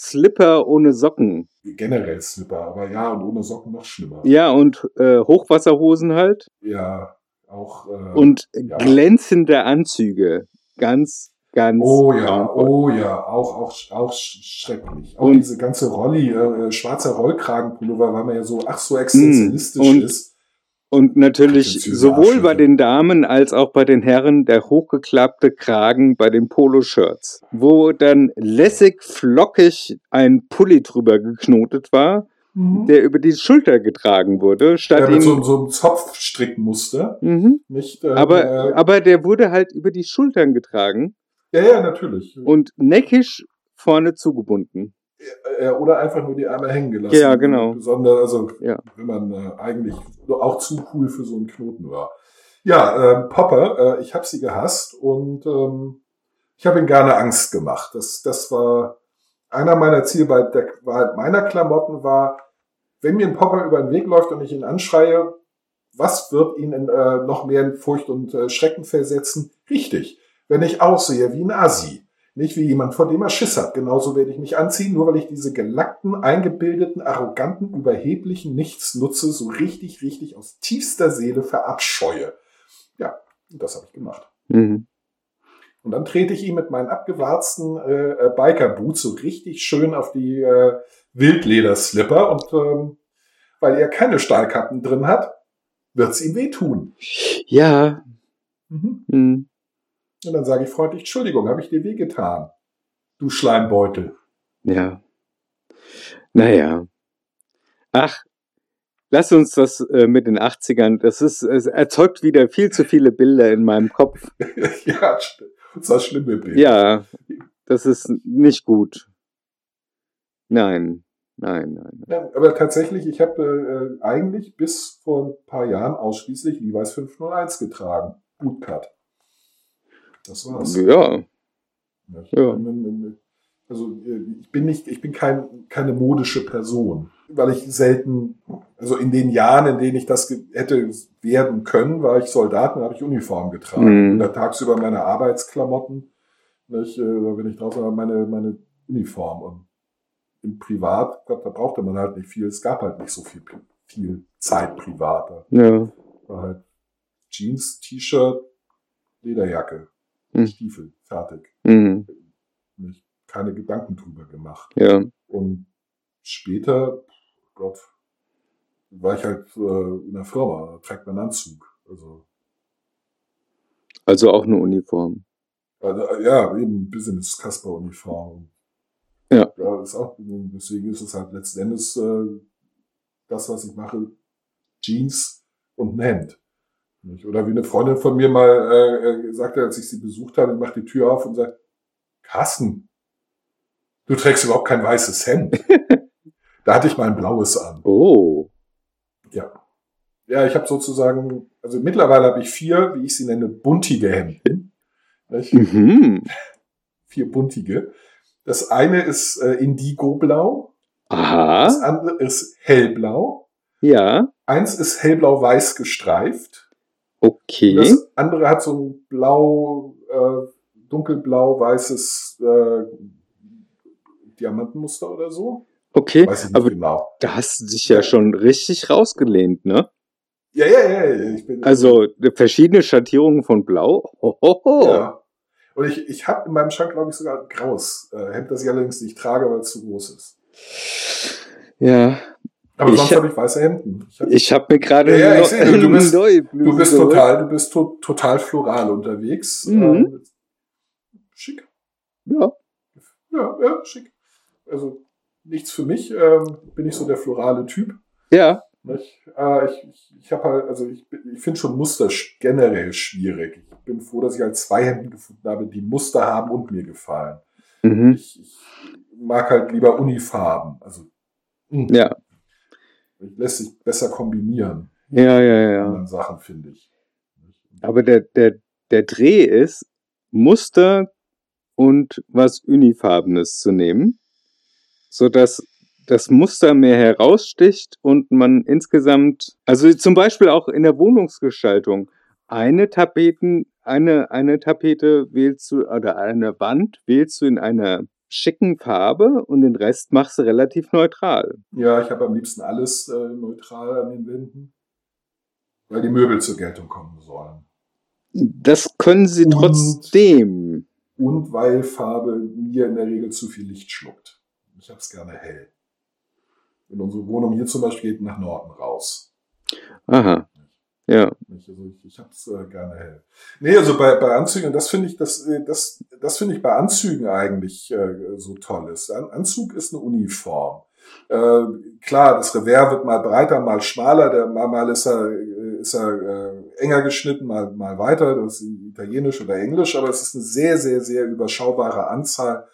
[SPEAKER 3] Slipper ohne Socken.
[SPEAKER 2] Generell Slipper, aber ja, und ohne Socken noch schlimmer.
[SPEAKER 3] Ja, und äh, Hochwasserhosen halt.
[SPEAKER 2] Ja, auch. Äh,
[SPEAKER 3] Und
[SPEAKER 2] ja.
[SPEAKER 3] glänzende Anzüge. Ganz, ganz.
[SPEAKER 2] Oh ja, oh ja, auch, auch, auch sch- schrecklich. Auch
[SPEAKER 3] Und-
[SPEAKER 2] diese ganze Rolli, äh, schwarzer Rollkragenpullover, weil man ja so, ach, so existenzialistisch
[SPEAKER 3] Mm, und-
[SPEAKER 2] ist.
[SPEAKER 3] Und natürlich sowohl bei den Damen als auch bei den Herren der hochgeklappte Kragen bei den Poloshirts, wo dann lässig flockig ein Pulli drüber geknotet war, der über die Schulter getragen wurde,
[SPEAKER 2] ja,
[SPEAKER 3] statt
[SPEAKER 2] mit so,
[SPEAKER 3] ihn.
[SPEAKER 2] so einem Zopfstrickmuster.
[SPEAKER 3] Mhm.
[SPEAKER 2] Nicht, äh,
[SPEAKER 3] Aber,
[SPEAKER 2] äh,
[SPEAKER 3] aber der wurde halt über die Schultern getragen
[SPEAKER 2] ja, ja, natürlich.
[SPEAKER 3] und neckisch vorne zugebunden.
[SPEAKER 2] Äh, oder einfach nur die Arme hängen gelassen.
[SPEAKER 3] Ja, genau.
[SPEAKER 2] Besonders, also,
[SPEAKER 3] Ja.
[SPEAKER 2] wenn man äh, eigentlich auch zu cool für so einen Knoten war. Ja, ähm, Popper, äh, ich habe sie gehasst und ähm, ich habe ihm gerne Angst gemacht. Das, das war einer meiner Ziele bei der Wahl meiner Klamotten war, wenn mir ein Popper über den Weg läuft und ich ihn anschreie, was wird ihn in, äh, noch mehr in Furcht und äh, Schrecken versetzen? Richtig, wenn ich aussehe wie ein Asi. Nicht wie jemand, vor dem er Schiss hat. Genauso werde ich mich anziehen, nur weil ich diese gelackten, eingebildeten, arroganten, überheblichen Nichtsnutze so richtig, richtig aus tiefster Seele verabscheue. Ja, das habe ich gemacht.
[SPEAKER 3] Mhm.
[SPEAKER 2] Und dann trete ich ihm mit meinen abgewarzten äh, äh, Biker-Boots so richtig schön auf die äh, Wildlederslipper und ähm, weil er keine Stahlkappen drin hat, wird's ihm wehtun.
[SPEAKER 3] Ja.
[SPEAKER 2] Mhm.
[SPEAKER 3] Mhm.
[SPEAKER 2] Und dann sage ich freundlich, Entschuldigung, habe ich dir wehgetan? Du Schleimbeutel.
[SPEAKER 3] Ja. Naja. Ach, Lass uns das äh, mit den 80ern, das ist, es erzeugt wieder viel zu viele Bilder in meinem Kopf.
[SPEAKER 2] ja, das war schlimme Bild.
[SPEAKER 3] Ja, das ist nicht gut. Nein, nein, nein.
[SPEAKER 2] Ja, aber tatsächlich, ich habe äh, eigentlich bis vor ein paar Jahren ausschließlich Levi's 501 getragen. Bootcut. Das war's.
[SPEAKER 3] Ja, Ja.
[SPEAKER 2] bin- Also äh, ich bin nicht, ich bin kein, keine modische Person, weil ich selten, also in den Jahren, in denen ich das hätte werden können, war ich Soldat und habe ich Uniform getragen.
[SPEAKER 3] Mhm.
[SPEAKER 2] Und da tagsüber meine Arbeitsklamotten, nicht, äh, oder wenn ich draußen war, meine, meine Uniform. Und im Privat, Gott, da brauchte man halt nicht viel. Es gab halt nicht so viel, viel Zeit privat. Da
[SPEAKER 3] ja.
[SPEAKER 2] war halt Jeans, T-Shirt, Lederjacke,
[SPEAKER 3] Mhm.
[SPEAKER 2] Stiefel, fertig
[SPEAKER 3] Mhm.
[SPEAKER 2] mich keine Gedanken drüber gemacht.
[SPEAKER 3] Ja.
[SPEAKER 2] Und später, Gott, war ich halt äh, in der Firma, trägt man Anzug. Also,
[SPEAKER 3] Also auch eine Uniform.
[SPEAKER 2] also äh, ja, eben Business-Kasper-Uniform.
[SPEAKER 3] Ja.
[SPEAKER 2] ja. Ist auch, deswegen ist es halt letzten Endes äh, das, was ich mache, Jeans und ein Hemd. Nicht? Oder wie eine Freundin von mir mal äh, äh, sagte, als ich sie besucht habe, ich mache die Tür auf und sagt, Carsten, du trägst überhaupt kein weißes Hemd. da hatte ich mal ein blaues an.
[SPEAKER 3] Oh.
[SPEAKER 2] Ja. Ja, ich habe sozusagen, also mittlerweile habe ich vier, wie ich sie nenne, buntige Hemden.
[SPEAKER 3] Mhm.
[SPEAKER 2] Vier buntige. Das eine ist äh, Indigo-Blau, das
[SPEAKER 3] Aha.
[SPEAKER 2] andere ist hellblau,
[SPEAKER 3] Ja.
[SPEAKER 2] eins ist hellblau-weiß gestreift,
[SPEAKER 3] Okay.
[SPEAKER 2] das andere hat so ein blau, äh, dunkelblau-weißes äh, Diamantenmuster oder so.
[SPEAKER 3] Okay. Aber
[SPEAKER 2] genau.
[SPEAKER 3] da hast du dich ja schon richtig rausgelehnt, ne?
[SPEAKER 2] Ja, ja, ja, ja. Ich bin,
[SPEAKER 3] Also verschiedene Schattierungen von Blau. Hohoho.
[SPEAKER 2] Ja. Und ich, ich habe in meinem Schrank, glaube ich, sogar ein graues äh, Hemd, das ich allerdings nicht trage, weil es zu groß ist.
[SPEAKER 3] Ja.
[SPEAKER 2] Aber
[SPEAKER 3] Ich
[SPEAKER 2] sonst
[SPEAKER 3] hab-
[SPEAKER 2] habe ich weiße Hemden. Ich hab,
[SPEAKER 3] Ich habe mir gerade
[SPEAKER 2] Ja, ja, ich sehe, du- bist- du bist total, du bist to total floral unterwegs.
[SPEAKER 3] Mhm.
[SPEAKER 2] Ähm, schick.
[SPEAKER 3] Ja.
[SPEAKER 2] Ja, ja, schick. Also nichts für mich. Ähm, bin ich so der florale Typ.
[SPEAKER 3] Ja.
[SPEAKER 2] Nicht? Äh, ich ich, ich habe halt, also ich, ich finde schon Muster generell schwierig. Ich bin froh, dass ich halt zwei Hemden gefunden habe, die Muster haben und mir gefallen.
[SPEAKER 3] Mhm.
[SPEAKER 2] Ich, ich mag halt lieber Unifarben. Also mh,
[SPEAKER 3] Ja.
[SPEAKER 2] Lässt sich besser kombinieren.
[SPEAKER 3] Ja, ja, ja.
[SPEAKER 2] anderen Sachen, finde ich.
[SPEAKER 3] Aber der, der, der Dreh ist, Muster und was Unifarbenes zu nehmen, so dass das Muster mehr heraussticht und man insgesamt, also zum Beispiel auch in der Wohnungsgestaltung, eine Tapeten, eine, eine Tapete wählst du, oder eine Wand wählst du in einer schicken Farbe und den Rest machst du relativ neutral.
[SPEAKER 2] Ja, ich habe am liebsten alles äh, neutral an den Wänden, weil die Möbel zur Geltung kommen sollen.
[SPEAKER 3] Das können sie
[SPEAKER 2] Und-
[SPEAKER 3] trotzdem.
[SPEAKER 2] Und weil Farbe mir in der Regel zu viel Licht schluckt. Ich habe es gerne hell. In unsere Wohnung hier zum Beispiel geht nach Norden raus.
[SPEAKER 3] Aha. Ja.
[SPEAKER 2] Also ich, ich habe es äh, gerne hell. Nee, also bei, bei Anzügen, das finde ich, das, äh, das, das finde ich bei Anzügen eigentlich äh, so toll ist. Ein Anzug ist eine Uniform. Äh, klar, das Revers wird mal breiter, mal schmaler, der, mal, mal ist er, äh, ist er äh, enger geschnitten, mal, mal weiter, das ist italienisch oder englisch, aber es ist eine sehr, sehr, sehr überschaubare Anzahl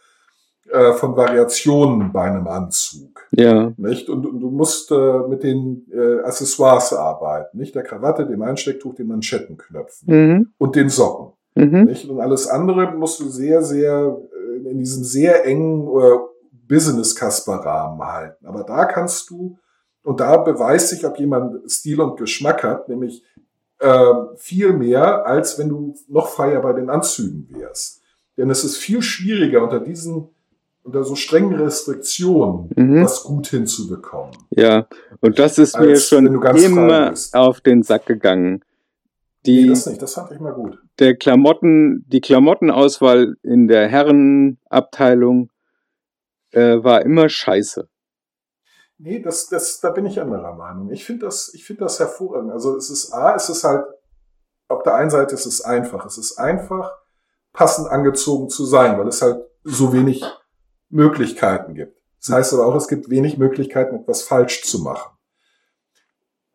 [SPEAKER 2] äh, von Variationen bei einem Anzug.
[SPEAKER 3] Ja.
[SPEAKER 2] Nicht? Und, und du musst äh, mit den äh, Accessoires arbeiten, nicht? Der Krawatte, dem Einstecktuch, den Manschettenknöpfen
[SPEAKER 3] Mhm.
[SPEAKER 2] und den Socken.
[SPEAKER 3] Mhm.
[SPEAKER 2] Nicht? Und alles andere musst du sehr, sehr äh, in diesem sehr engen äh, Business-Kasper-Rahmen halten. Aber da kannst du, und da beweist sich, ob jemand Stil und Geschmack hat, nämlich äh, viel mehr, als wenn du noch freier bei den Anzügen wärst. Denn es ist viel schwieriger unter diesen, unter so strengen Restriktionen,
[SPEAKER 3] Mhm.
[SPEAKER 2] was gut hinzubekommen.
[SPEAKER 3] Ja, und das ist mir
[SPEAKER 2] Als du
[SPEAKER 3] schon immer auf den Sack gegangen.
[SPEAKER 2] Nee,
[SPEAKER 3] Die,
[SPEAKER 2] das nicht, das fand ich mal gut.
[SPEAKER 3] der Klamotten, die Klamottenauswahl in der Herrenabteilung äh, war immer scheiße.
[SPEAKER 2] Nee, das, das, da bin ich anderer Meinung. Ich finde das, ich finde das hervorragend. Also es ist A, es ist halt, auf der einen Seite ist es einfach. Es ist einfach, passend angezogen zu sein, weil es halt so wenig Möglichkeiten gibt. Das heißt aber auch, es gibt wenig Möglichkeiten, etwas falsch zu machen.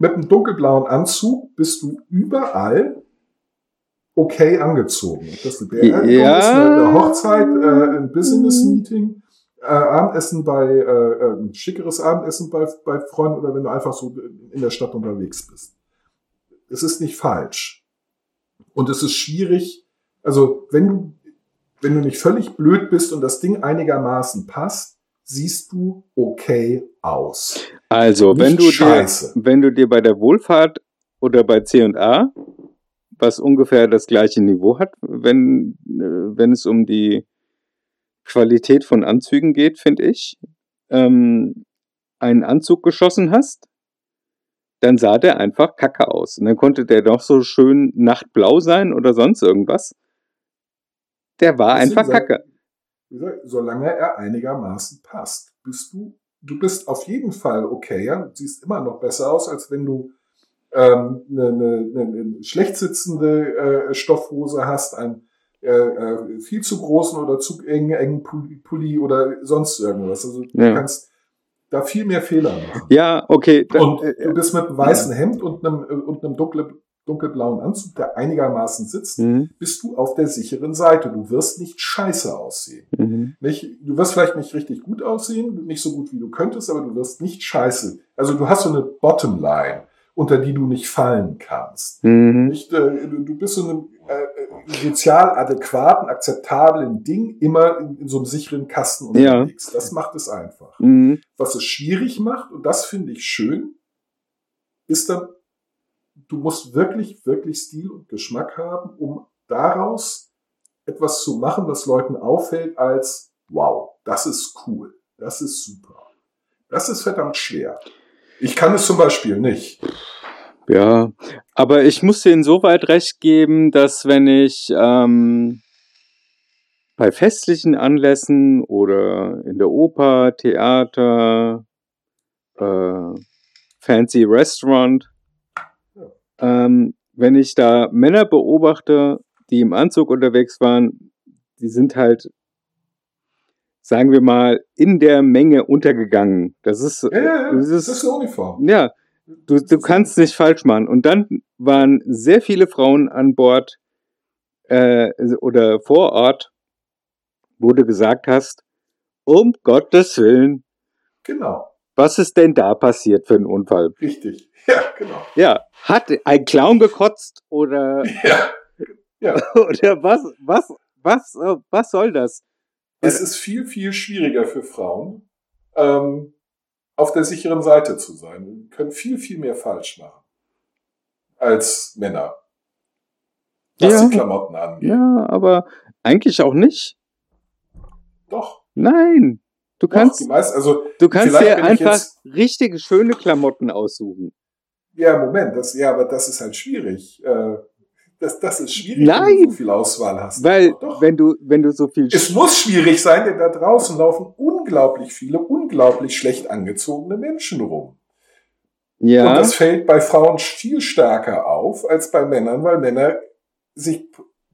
[SPEAKER 2] mit einem dunkelblauen Anzug bist du überall okay angezogen. Ob das eine Beerdigung
[SPEAKER 3] Ja.
[SPEAKER 2] ist, eine Hochzeit, äh, ein Business-Meeting, äh, Abendessen bei, äh, äh, ein schickeres Abendessen bei, bei Freunden oder wenn du einfach so in der Stadt unterwegs bist. Es ist nicht falsch. Und es ist schwierig, also wenn du, wenn du nicht völlig blöd bist und das Ding einigermaßen passt, siehst du okay aus.
[SPEAKER 3] Also, wenn du, dir, wenn du dir bei der Wohlfahrt oder bei C&A, was ungefähr das gleiche Niveau hat, wenn, äh, wenn es um die Qualität von Anzügen geht, finde ich, ähm, einen Anzug geschossen hast, dann sah der einfach kacke aus. Und dann konnte der doch so schön nachtblau sein oder sonst irgendwas. Der war
[SPEAKER 2] Deswegen
[SPEAKER 3] einfach kacke.
[SPEAKER 2] Gesagt, solange er einigermaßen passt, bist du, du bist auf jeden Fall okay, ja, du siehst immer noch besser aus, als wenn du ähm, eine, eine, eine, eine schlecht sitzende äh, Stoffhose hast, einen äh, äh, viel zu großen oder zu engen, engen Pulli, oder sonst irgendwas. Also du
[SPEAKER 3] Ja.
[SPEAKER 2] kannst da viel mehr Fehler machen.
[SPEAKER 3] Ja, okay. da-
[SPEAKER 2] Und
[SPEAKER 3] äh,
[SPEAKER 2] du bist mit einem weißen Hemd und einem, und einem dunkle, dunkelblauen Anzug, der einigermaßen sitzt,
[SPEAKER 3] mhm,
[SPEAKER 2] bist du auf der sicheren Seite. Du wirst nicht scheiße aussehen.
[SPEAKER 3] mhm.
[SPEAKER 2] Nicht, du wirst vielleicht nicht richtig gut aussehen, nicht so gut wie du könntest, aber du wirst nicht scheiße. Also du hast so eine Bottomline, unter die du nicht fallen kannst.
[SPEAKER 3] Mhm.
[SPEAKER 2] Nicht, äh, du du bist so in einem äh, äh, sozial adäquaten, akzeptablen Ding immer in, in so einem sicheren Kasten
[SPEAKER 3] Ja.
[SPEAKER 2] unterwegs. Das macht es einfach.
[SPEAKER 3] Mhm.
[SPEAKER 2] Was es schwierig macht, und das finde ich schön, ist dann, du musst wirklich, wirklich Stil und Geschmack haben, um daraus etwas zu machen, was Leuten auffällt als, wow, das ist cool, das ist super. Das ist verdammt schwer. Ich kann es zum Beispiel nicht.
[SPEAKER 3] Ja, aber ich muss dir insoweit recht geben, dass wenn ich ähm, bei festlichen Anlässen oder in der Oper, Theater, äh, Fancy Restaurant, ähm, wenn ich da Männer beobachte, die im Anzug unterwegs waren, die sind halt, sagen wir mal, in der Menge untergegangen. Das ist,
[SPEAKER 2] Ja, ja, ja,
[SPEAKER 3] das
[SPEAKER 2] das
[SPEAKER 3] ist
[SPEAKER 2] ist eine Uniform.
[SPEAKER 3] ja, du, du kannst nicht falsch machen. Und dann waren sehr viele Frauen an Bord äh, oder vor Ort, wo du gesagt hast, um Gottes Willen,
[SPEAKER 2] Genau,
[SPEAKER 3] was ist denn da passiert für ein Unfall?
[SPEAKER 2] richtig. Ja, genau.
[SPEAKER 3] Ja, hat ein Clown gekotzt oder,
[SPEAKER 2] Ja, ja.
[SPEAKER 3] oder was, was, was, was soll das?
[SPEAKER 2] Es ist viel, viel schwieriger für Frauen, ähm, auf der sicheren Seite zu sein. Die können viel, viel mehr falsch machen als Männer. Was
[SPEAKER 3] Ja.
[SPEAKER 2] die Klamotten angeht.
[SPEAKER 3] Ja, aber eigentlich auch nicht.
[SPEAKER 2] Doch.
[SPEAKER 3] Nein, du
[SPEAKER 2] Doch,
[SPEAKER 3] kannst,
[SPEAKER 2] die meisten, also,
[SPEAKER 3] du kannst dir einfach
[SPEAKER 2] jetzt-
[SPEAKER 3] richtige, schöne Klamotten aussuchen.
[SPEAKER 2] Ja, Moment, das, ja, aber das ist halt schwierig. Äh, das, das ist schwierig, wenn
[SPEAKER 3] Nein.
[SPEAKER 2] du so viel Auswahl hast.
[SPEAKER 3] Weil,
[SPEAKER 2] Doch, doch.
[SPEAKER 3] wenn du, wenn du so viel,
[SPEAKER 2] Es muss schwierig sein, denn da draußen laufen unglaublich viele, unglaublich schlecht angezogene Menschen rum. Und
[SPEAKER 3] ja,
[SPEAKER 2] das fällt bei Frauen viel stärker auf als bei Männern, weil Männer sich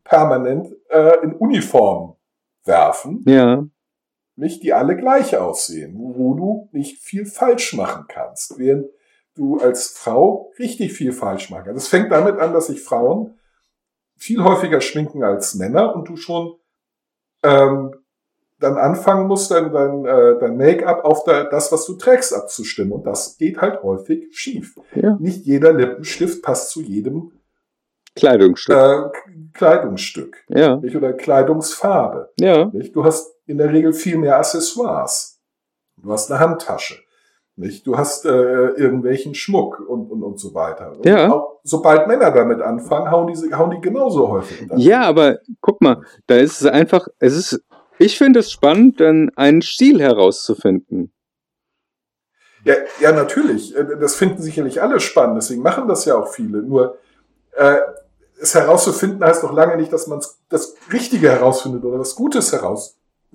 [SPEAKER 2] permanent äh, in Uniform werfen,
[SPEAKER 3] ja,
[SPEAKER 2] nicht die alle gleich aussehen, wo, wo du nicht viel falsch machen kannst, während du als Frau richtig viel falsch machen kannst. Es fängt damit an, dass sich Frauen viel häufiger schminken als Männer und du schon ähm, dann anfangen musst, dein, dein, äh, dein Make-up auf der, das, was du trägst, abzustimmen. Und das geht halt häufig schief.
[SPEAKER 3] ja,
[SPEAKER 2] Nicht jeder Lippenstift passt zu jedem
[SPEAKER 3] Kleidungsstück.
[SPEAKER 2] äh, Kleidungsstück
[SPEAKER 3] ja,
[SPEAKER 2] nicht? oder Kleidungsfarbe.
[SPEAKER 3] ja,
[SPEAKER 2] Nicht? Du hast in der Regel viel mehr Accessoires. Du hast eine Handtasche. Nicht? Du hast äh, irgendwelchen Schmuck und, und, und so weiter. Und
[SPEAKER 3] Ja.
[SPEAKER 2] Auch, sobald Männer damit anfangen, hauen die, hauen die genauso häufig.
[SPEAKER 3] ja, aber guck mal, da ist es einfach, es ist, ich finde es spannend, dann einen Stil herauszufinden.
[SPEAKER 2] Ja, ja, natürlich. Äh, Das finden sicherlich alle spannend, deswegen machen das ja auch viele. Nur äh, es herauszufinden heißt doch lange nicht, dass man das Richtige herausfindet oder was Gutes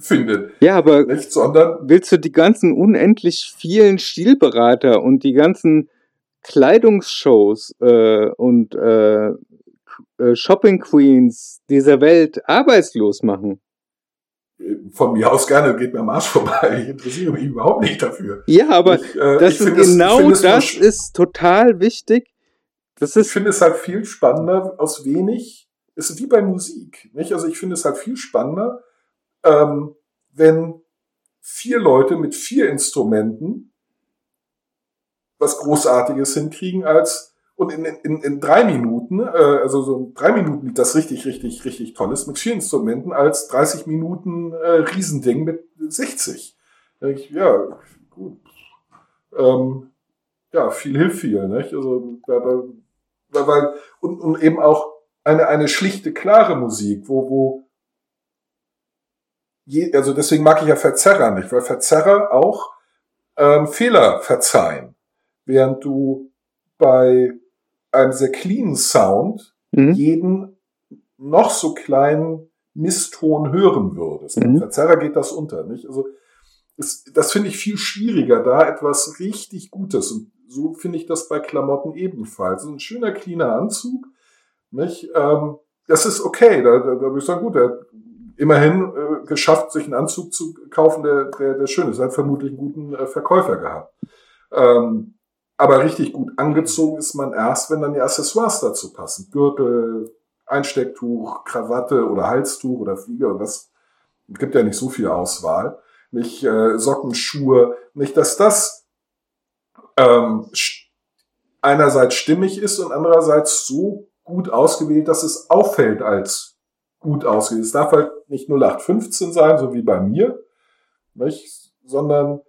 [SPEAKER 2] herausfindet.
[SPEAKER 3] Ja, aber
[SPEAKER 2] Nicht? Sondern
[SPEAKER 3] willst du die ganzen unendlich vielen Stilberater und die ganzen Kleidungsshows äh, und äh, äh, Shopping Queens dieser Welt arbeitslos machen?
[SPEAKER 2] von mir aus gerne, geht mir am Arsch vorbei. Ich interessiere mich überhaupt nicht dafür.
[SPEAKER 3] Ja, aber
[SPEAKER 2] ich, äh,
[SPEAKER 3] das
[SPEAKER 2] ich
[SPEAKER 3] ist
[SPEAKER 2] ich
[SPEAKER 3] genau das
[SPEAKER 2] sch-
[SPEAKER 3] ist total wichtig. Das
[SPEAKER 2] Ich
[SPEAKER 3] ist
[SPEAKER 2] finde es halt viel spannender aus wenig. Es ist wie bei Musik. Nicht? Also ich finde es halt viel spannender, ähm, wenn vier Leute mit vier Instrumenten was Großartiges hinkriegen als und in, in, in drei Minuten, äh, also so drei Minuten liegt das richtig, richtig, richtig tolles mit vier Instrumenten als 30 Minuten äh, Riesending mit 60. Da denk Ich, ja, gut. Ähm, ja, viel hilft viel, nicht? Also, weil, weil, und, und eben auch eine, eine schlichte, klare Musik, wo, wo, je, also deswegen mag ich ja Verzerrer nicht, weil Verzerrer auch ähm, Fehler verzeihen. Während du bei einem sehr cleanen Sound
[SPEAKER 3] mhm.
[SPEAKER 2] jeden noch so kleinen Misston hören würdest. Beim
[SPEAKER 3] Mhm.
[SPEAKER 2] Verzerrer geht das unter, nicht? Also, das, das finde ich viel schwieriger, da etwas richtig Gutes. Und so finde ich das bei Klamotten ebenfalls. Ein schöner, cleaner Anzug, nicht? Ähm, das ist okay. Da, da, da würde ich sagen, gut, er hat immerhin äh, geschafft, sich einen Anzug zu kaufen, der, der, der schön ist. Er hat vermutlich einen guten äh, Verkäufer gehabt. Ähm, aber richtig gut angezogen ist man erst, wenn dann die Accessoires dazu passen. Gürtel, Einstecktuch, Krawatte oder Halstuch oder Flieger und das gibt ja nicht so viel Auswahl. Nicht äh, Socken, Schuhe, nicht, dass das ähm, einerseits stimmig ist und andererseits so gut ausgewählt, dass es auffällt als gut ausgewählt. Es darf halt nicht 0815 sein, so wie bei mir, nicht? sondern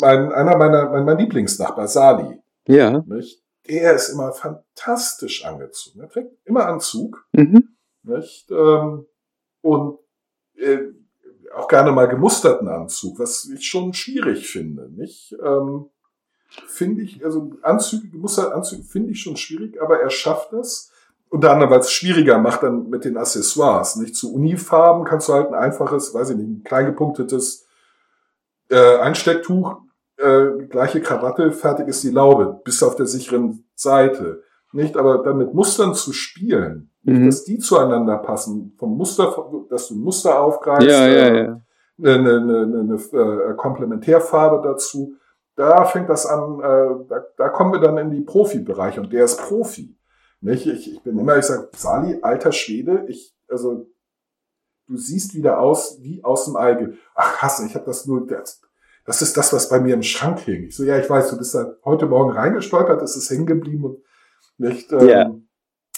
[SPEAKER 2] mein, einer meiner, mein, mein Lieblingsnachbar, Sali,
[SPEAKER 3] Ja.
[SPEAKER 2] nicht? der ist immer fantastisch angezogen. Er trägt immer Anzug.
[SPEAKER 3] Mhm.
[SPEAKER 2] Nicht? Ähm, und äh, auch gerne mal gemusterten Anzug, was ich schon schwierig finde. Nicht? Ähm, finde ich, also Anzüge, gemusterte Anzüge finde ich schon schwierig, aber er schafft es. Unter anderem, weil es schwieriger macht dann mit den Accessoires. Nicht zu Unifarben kannst du halt ein einfaches, weiß ich nicht, ein klein gepunktetes äh, Einstecktuch, äh, gleiche Krawatte, fertig ist die Laube, bist auf der sicheren Seite. Nicht, aber dann mit Mustern zu spielen,
[SPEAKER 3] Mhm.
[SPEAKER 2] dass die zueinander passen, vom Muster, dass du ein Muster aufgreifst,
[SPEAKER 3] Ja, ja,
[SPEAKER 2] äh,
[SPEAKER 3] ja.
[SPEAKER 2] eine, eine, eine, eine äh, Komplementärfarbe dazu. Da fängt das an, äh, da, da kommen wir dann in die Profibereiche und der ist Profi. Nicht? Ich, ich bin immer, ich sage, Sali, alter Schwede, ich, also du siehst wieder aus wie aus dem Ei. Ach, hasse, ich habe das nur, das, das ist das, was bei mir im Schrank hing. Ich so, ja, ich weiß, du bist da heute Morgen reingestolpert, es ist hängen geblieben und nicht, ähm,
[SPEAKER 3] Ja.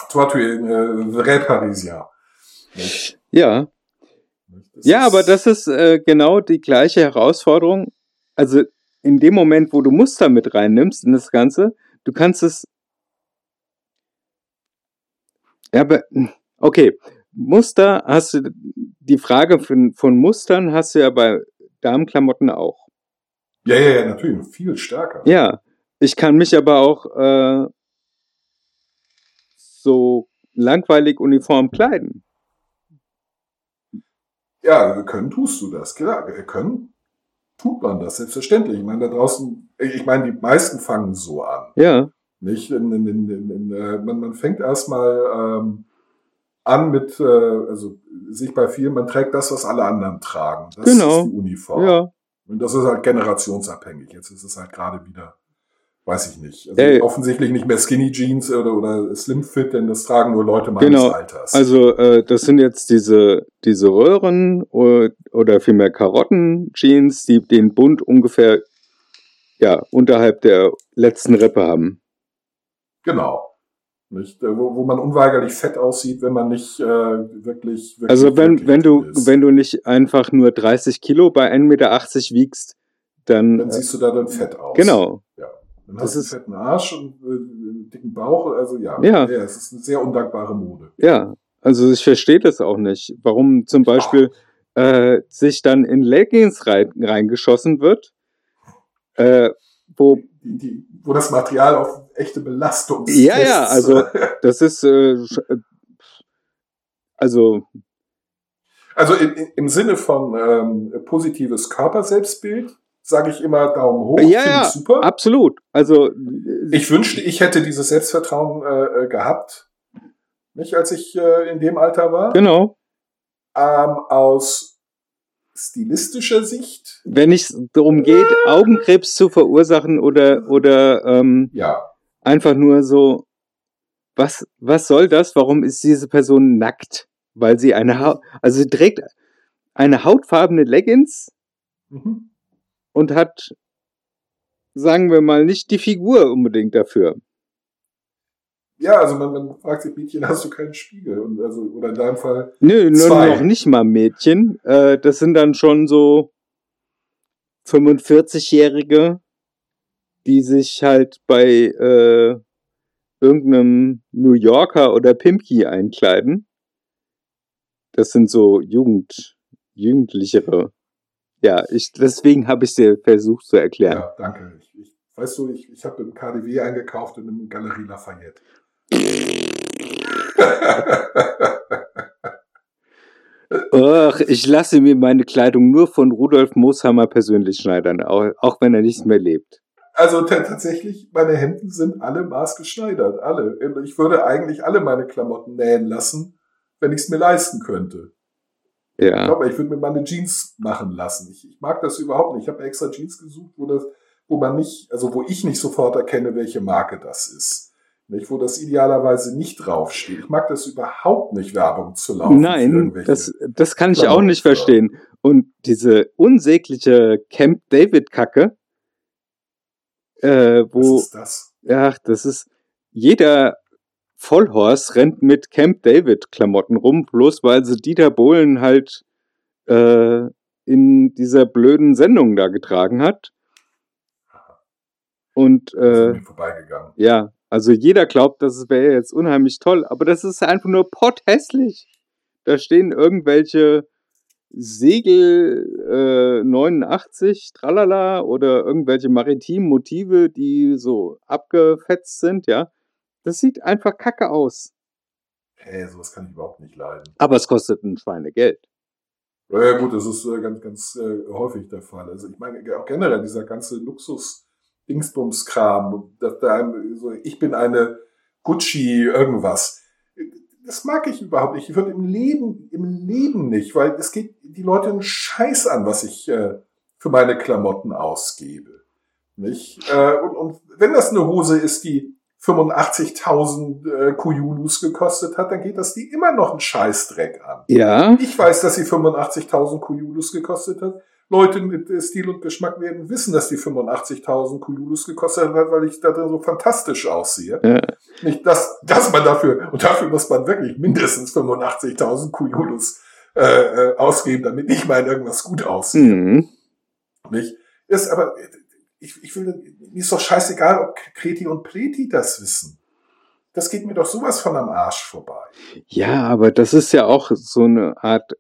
[SPEAKER 2] toi, tu es äh, vrai Parisien. Nicht?
[SPEAKER 3] Ja.
[SPEAKER 2] Das
[SPEAKER 3] Ja, aber das ist äh, genau die gleiche Herausforderung. Also in dem Moment, wo du Muster mit reinnimmst in das Ganze, du kannst es. Ja, aber okay, Muster hast du die Frage von, von Mustern hast du ja bei Damenklamotten auch.
[SPEAKER 2] Ja, ja, ja, natürlich, viel stärker.
[SPEAKER 3] Ja, ich kann mich aber auch äh, so langweilig uniform kleiden.
[SPEAKER 2] Ja, können tust du das, klar. Können tut man das, selbstverständlich. Ich meine, da draußen, ich meine, die meisten fangen so an.
[SPEAKER 3] Ja,
[SPEAKER 2] Nicht? In, in, in, äh, man, man fängt erstmal ähm, an mit, äh, also sich bei vielen, man trägt das, was alle anderen tragen. Das
[SPEAKER 3] Genau.
[SPEAKER 2] ist die Uniform.
[SPEAKER 3] ja.
[SPEAKER 2] Und das ist halt generationsabhängig. Jetzt ist es halt gerade wieder, weiß ich nicht. Also
[SPEAKER 3] Ey.
[SPEAKER 2] offensichtlich nicht mehr Skinny Jeans oder, oder Slim Fit, denn das tragen nur Leute meines
[SPEAKER 3] Genau.
[SPEAKER 2] Alters.
[SPEAKER 3] Also äh, das sind jetzt diese diese Röhren oder, oder vielmehr Karotten-Jeans, die den Bund ungefähr ja unterhalb der letzten Rippe haben.
[SPEAKER 2] Genau. Nicht? Äh, Wo, wo man unweigerlich fett aussieht, wenn man nicht äh, wirklich, wirklich.
[SPEAKER 3] Also wenn wenn du
[SPEAKER 2] ist.
[SPEAKER 3] wenn du nicht einfach nur 30 Kilo bei 1,80 Meter wiegst, dann,
[SPEAKER 2] dann
[SPEAKER 3] äh,
[SPEAKER 2] siehst du da dann fett aus.
[SPEAKER 3] genau.
[SPEAKER 2] Dann
[SPEAKER 3] das
[SPEAKER 2] hast du einen
[SPEAKER 3] ist-
[SPEAKER 2] fetten Arsch und äh, einen dicken Bauch. Also ja,
[SPEAKER 3] Ja.
[SPEAKER 2] es ist eine sehr undankbare Mode.
[SPEAKER 3] Ja, also ich verstehe das auch nicht, warum zum Beispiel äh, sich dann in Leggings rein, reingeschossen wird, äh, wo
[SPEAKER 2] Die, wo das Material auf echte Belastung
[SPEAKER 3] Ja, ja, also- das ist äh, äh, also
[SPEAKER 2] Also im, im- im Sinne von ähm, positives Körperselbstbild sage ich immer Daumen hoch.
[SPEAKER 3] Ja, ja,
[SPEAKER 2] super.
[SPEAKER 3] absolut. Also
[SPEAKER 2] Ich wünschte, ich hätte dieses Selbstvertrauen äh, äh, gehabt. Nicht als ich äh, in dem Alter war.
[SPEAKER 3] genau.
[SPEAKER 2] ähm, aus stilistischer Sicht.
[SPEAKER 3] Wenn es darum geht, Augenkrebs zu verursachen oder, oder ähm,
[SPEAKER 2] Ja,
[SPEAKER 3] einfach nur so, was, was soll das? Warum ist diese Person nackt? Weil sie eine Haut, also sie trägt eine hautfarbene Leggings
[SPEAKER 2] mhm.
[SPEAKER 3] und hat, sagen wir mal, nicht die Figur unbedingt dafür.
[SPEAKER 2] Ja also man, man fragt sich, Mädchen, hast du keinen Spiegel? Und also, oder in deinem Fall,
[SPEAKER 3] Nö,
[SPEAKER 2] Zwei.
[SPEAKER 3] noch nicht mal Mädchen. Äh, das sind dann schon so 45-Jährige, die sich halt bei äh, irgendeinem New Yorker oder Pimki einkleiden. Das sind so Jugend, Jugendlichere. Ja, ich, deswegen habe ich dir versucht zu erklären.
[SPEAKER 2] ja, danke. Ich, ich, weißt du, ich, ich habe im KDW eingekauft und im Galerie Lafayette.
[SPEAKER 3] Ach, ich lasse mir meine Kleidung nur von Rudolf Mooshammer persönlich schneidern, auch, auch wenn er nicht mehr lebt.
[SPEAKER 2] Also ta- tatsächlich, meine Hemden sind alle maßgeschneidert, alle. Ich würde eigentlich alle meine Klamotten nähen lassen, wenn ich es mir leisten könnte.
[SPEAKER 3] Ja.
[SPEAKER 2] Aber ich würde mir meine Jeans machen lassen. Ich, ich mag das überhaupt nicht. Ich habe extra Jeans gesucht, wo das, wo man nicht, also wo ich nicht sofort erkenne, welche Marke das ist. Nicht, wo das idealerweise nicht draufsteht. Ich mag das überhaupt nicht, Werbung zu laufen.
[SPEAKER 3] Nein, das, das kann ich auch nicht verstehen. Und diese unsägliche Camp David-Kacke, äh,
[SPEAKER 2] was
[SPEAKER 3] wo,
[SPEAKER 2] ist das?
[SPEAKER 3] ach, das ist, jeder Vollhorst rennt mit Camp David-Klamotten rum, bloß weil sie Dieter Bohlen halt äh, in dieser blöden Sendung da getragen hat. Und äh, ja, also jeder glaubt, das wäre jetzt unheimlich toll, aber das ist einfach nur potthässlich. Da stehen irgendwelche Segel äh, 89, tralala, oder irgendwelche maritimen Motive, die so abgefetzt sind, ja. Das sieht einfach kacke aus.
[SPEAKER 2] Hey, sowas kann ich überhaupt nicht leiden.
[SPEAKER 3] Aber es kostet ein Schweinegeld.
[SPEAKER 2] Ja, gut, das ist äh, ganz, ganz äh, häufig der Fall. Also ich meine, auch generell dieser ganze Luxus-Dingsbums-Kram, einem so, ich bin eine Gucci irgendwas. Das mag ich überhaupt nicht. Ich würde im Leben, im Leben nicht, weil es geht die Leute einen Scheiß an, was ich äh, für meine Klamotten ausgebe. Nicht? Äh, und, und wenn das eine Hose ist, die 85.000 äh, Kujulus gekostet hat, dann geht das die immer noch einen Scheißdreck an.
[SPEAKER 3] Ja.
[SPEAKER 2] Ich weiß, dass sie 85.000 Kujulus gekostet hat. Leute mit äh, Stil und Geschmack werden wissen, dass die 85.000 Kujulus gekostet hat, weil ich da drin so fantastisch aussehe.
[SPEAKER 3] Ja.
[SPEAKER 2] Nicht, dass, dass man dafür, und dafür muss man wirklich mindestens 85.000 Kujulus äh, äh, ausgeben, damit ich mal irgendwas gut aussehe.
[SPEAKER 3] Mhm.
[SPEAKER 2] Nicht? Ist aber, ich, ich will, mir ist doch scheißegal, ob Kreti und Pleti das wissen. Das geht mir doch sowas von am Arsch vorbei.
[SPEAKER 3] Ja, aber das ist ja auch so eine Art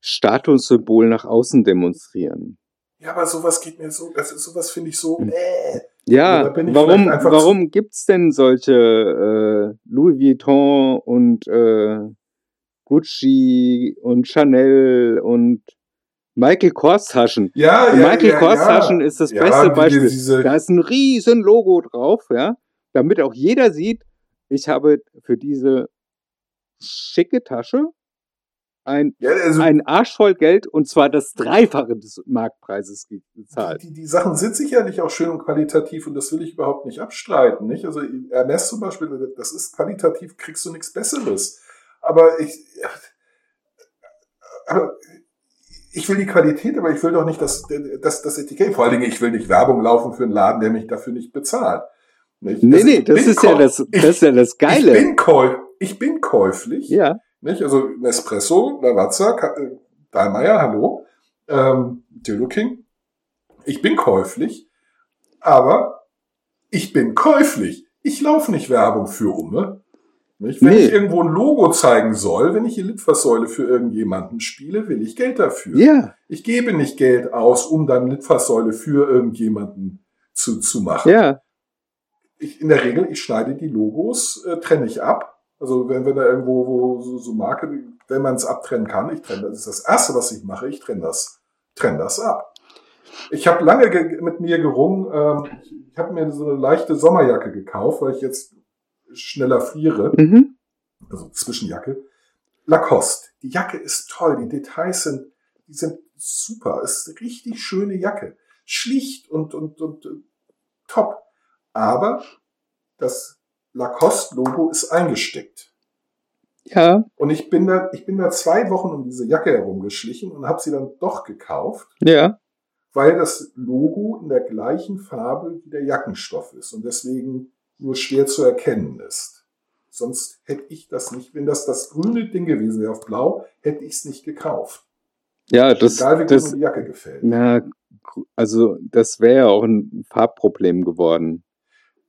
[SPEAKER 3] Statussymbol nach außen demonstrieren.
[SPEAKER 2] Ja, aber sowas geht mir so, also sowas finde ich so,
[SPEAKER 3] Hm.
[SPEAKER 2] äh.
[SPEAKER 3] Ja, warum, warum gibt's denn solche äh, Louis Vuitton und äh, Gucci und Chanel und Michael Kors Taschen?
[SPEAKER 2] Ja, ja,
[SPEAKER 3] Michael
[SPEAKER 2] ja,
[SPEAKER 3] Kors
[SPEAKER 2] ja.
[SPEAKER 3] Taschen ist das
[SPEAKER 2] Ja,
[SPEAKER 3] beste Beispiel.
[SPEAKER 2] diese-
[SPEAKER 3] da ist ein riesen Logo drauf, ja, damit auch jeder sieht, ich habe für diese schicke Tasche ein,
[SPEAKER 2] Ja, also
[SPEAKER 3] ein Arsch voll Geld und zwar das Dreifache des Marktpreises ge- gezahlt.
[SPEAKER 2] die, die Sachen sind sicherlich auch schön und qualitativ und das will ich überhaupt nicht abstreiten. Nicht? Also Ernest zum Beispiel, das ist qualitativ, kriegst du nichts Besseres. Aber ich, aber ich will die Qualität, aber ich will doch nicht das, das, das Etikett. Vor allen Dingen, ich will nicht Werbung laufen für einen Laden, der mich dafür nicht bezahlt. Nicht?
[SPEAKER 3] Nee,
[SPEAKER 2] Also
[SPEAKER 3] nee,
[SPEAKER 2] ich
[SPEAKER 3] das ist ja das, das ist ja das
[SPEAKER 2] Ich
[SPEAKER 3] Geile.
[SPEAKER 2] bin, käu ich bin käuflich.
[SPEAKER 3] Ja,
[SPEAKER 2] Nicht? Also Nespresso, Lavazza, äh, Dahlmeier, hallo, ähm, Dildo King. Ich bin käuflich, aber ich bin käuflich. Ich laufe nicht Werbung für Umme. Nicht? Wenn
[SPEAKER 3] Nee.
[SPEAKER 2] ich irgendwo ein Logo zeigen soll, wenn ich die Litfaßsäule für irgendjemanden spiele, will ich Geld dafür.
[SPEAKER 3] ja,
[SPEAKER 2] Ich gebe nicht Geld aus, um dann Litfaßsäule für irgendjemanden zu, zu machen
[SPEAKER 3] ja.
[SPEAKER 2] ich, in der Regel, ich schneide die Logos, äh, trenne ich ab. Also wenn, wenn da irgendwo wo so, so Marke, wenn man es abtrennen kann, ich trenne das. ist das Erste, was ich mache, ich trenne das, trenne das ab. Ich habe lange ge mit mir gerungen, ähm, ich, habe mir so eine leichte Sommerjacke gekauft, weil ich jetzt schneller friere,
[SPEAKER 3] Mhm.
[SPEAKER 2] also Zwischenjacke. Lacoste. Die Jacke ist toll, die Details sind, die sind super. Es ist eine richtig schöne Jacke. Schlicht und, und, und, und top. Aber das Lacoste-Logo ist eingesteckt.
[SPEAKER 3] Ja,
[SPEAKER 2] Und ich bin da, ich bin da zwei Wochen um diese Jacke herumgeschlichen und habe sie dann doch gekauft,
[SPEAKER 3] ja.
[SPEAKER 2] weil das Logo in der gleichen Farbe wie der Jackenstoff ist und deswegen nur schwer zu erkennen ist. Sonst hätte ich das nicht, wenn das das grüne Ding gewesen wäre auf blau, hätte ich es nicht gekauft.
[SPEAKER 3] Ja, das,
[SPEAKER 2] Egal wie gut
[SPEAKER 3] das,
[SPEAKER 2] mir die Jacke gefällt.
[SPEAKER 3] na, also das wäre ja auch ein Farbproblem geworden.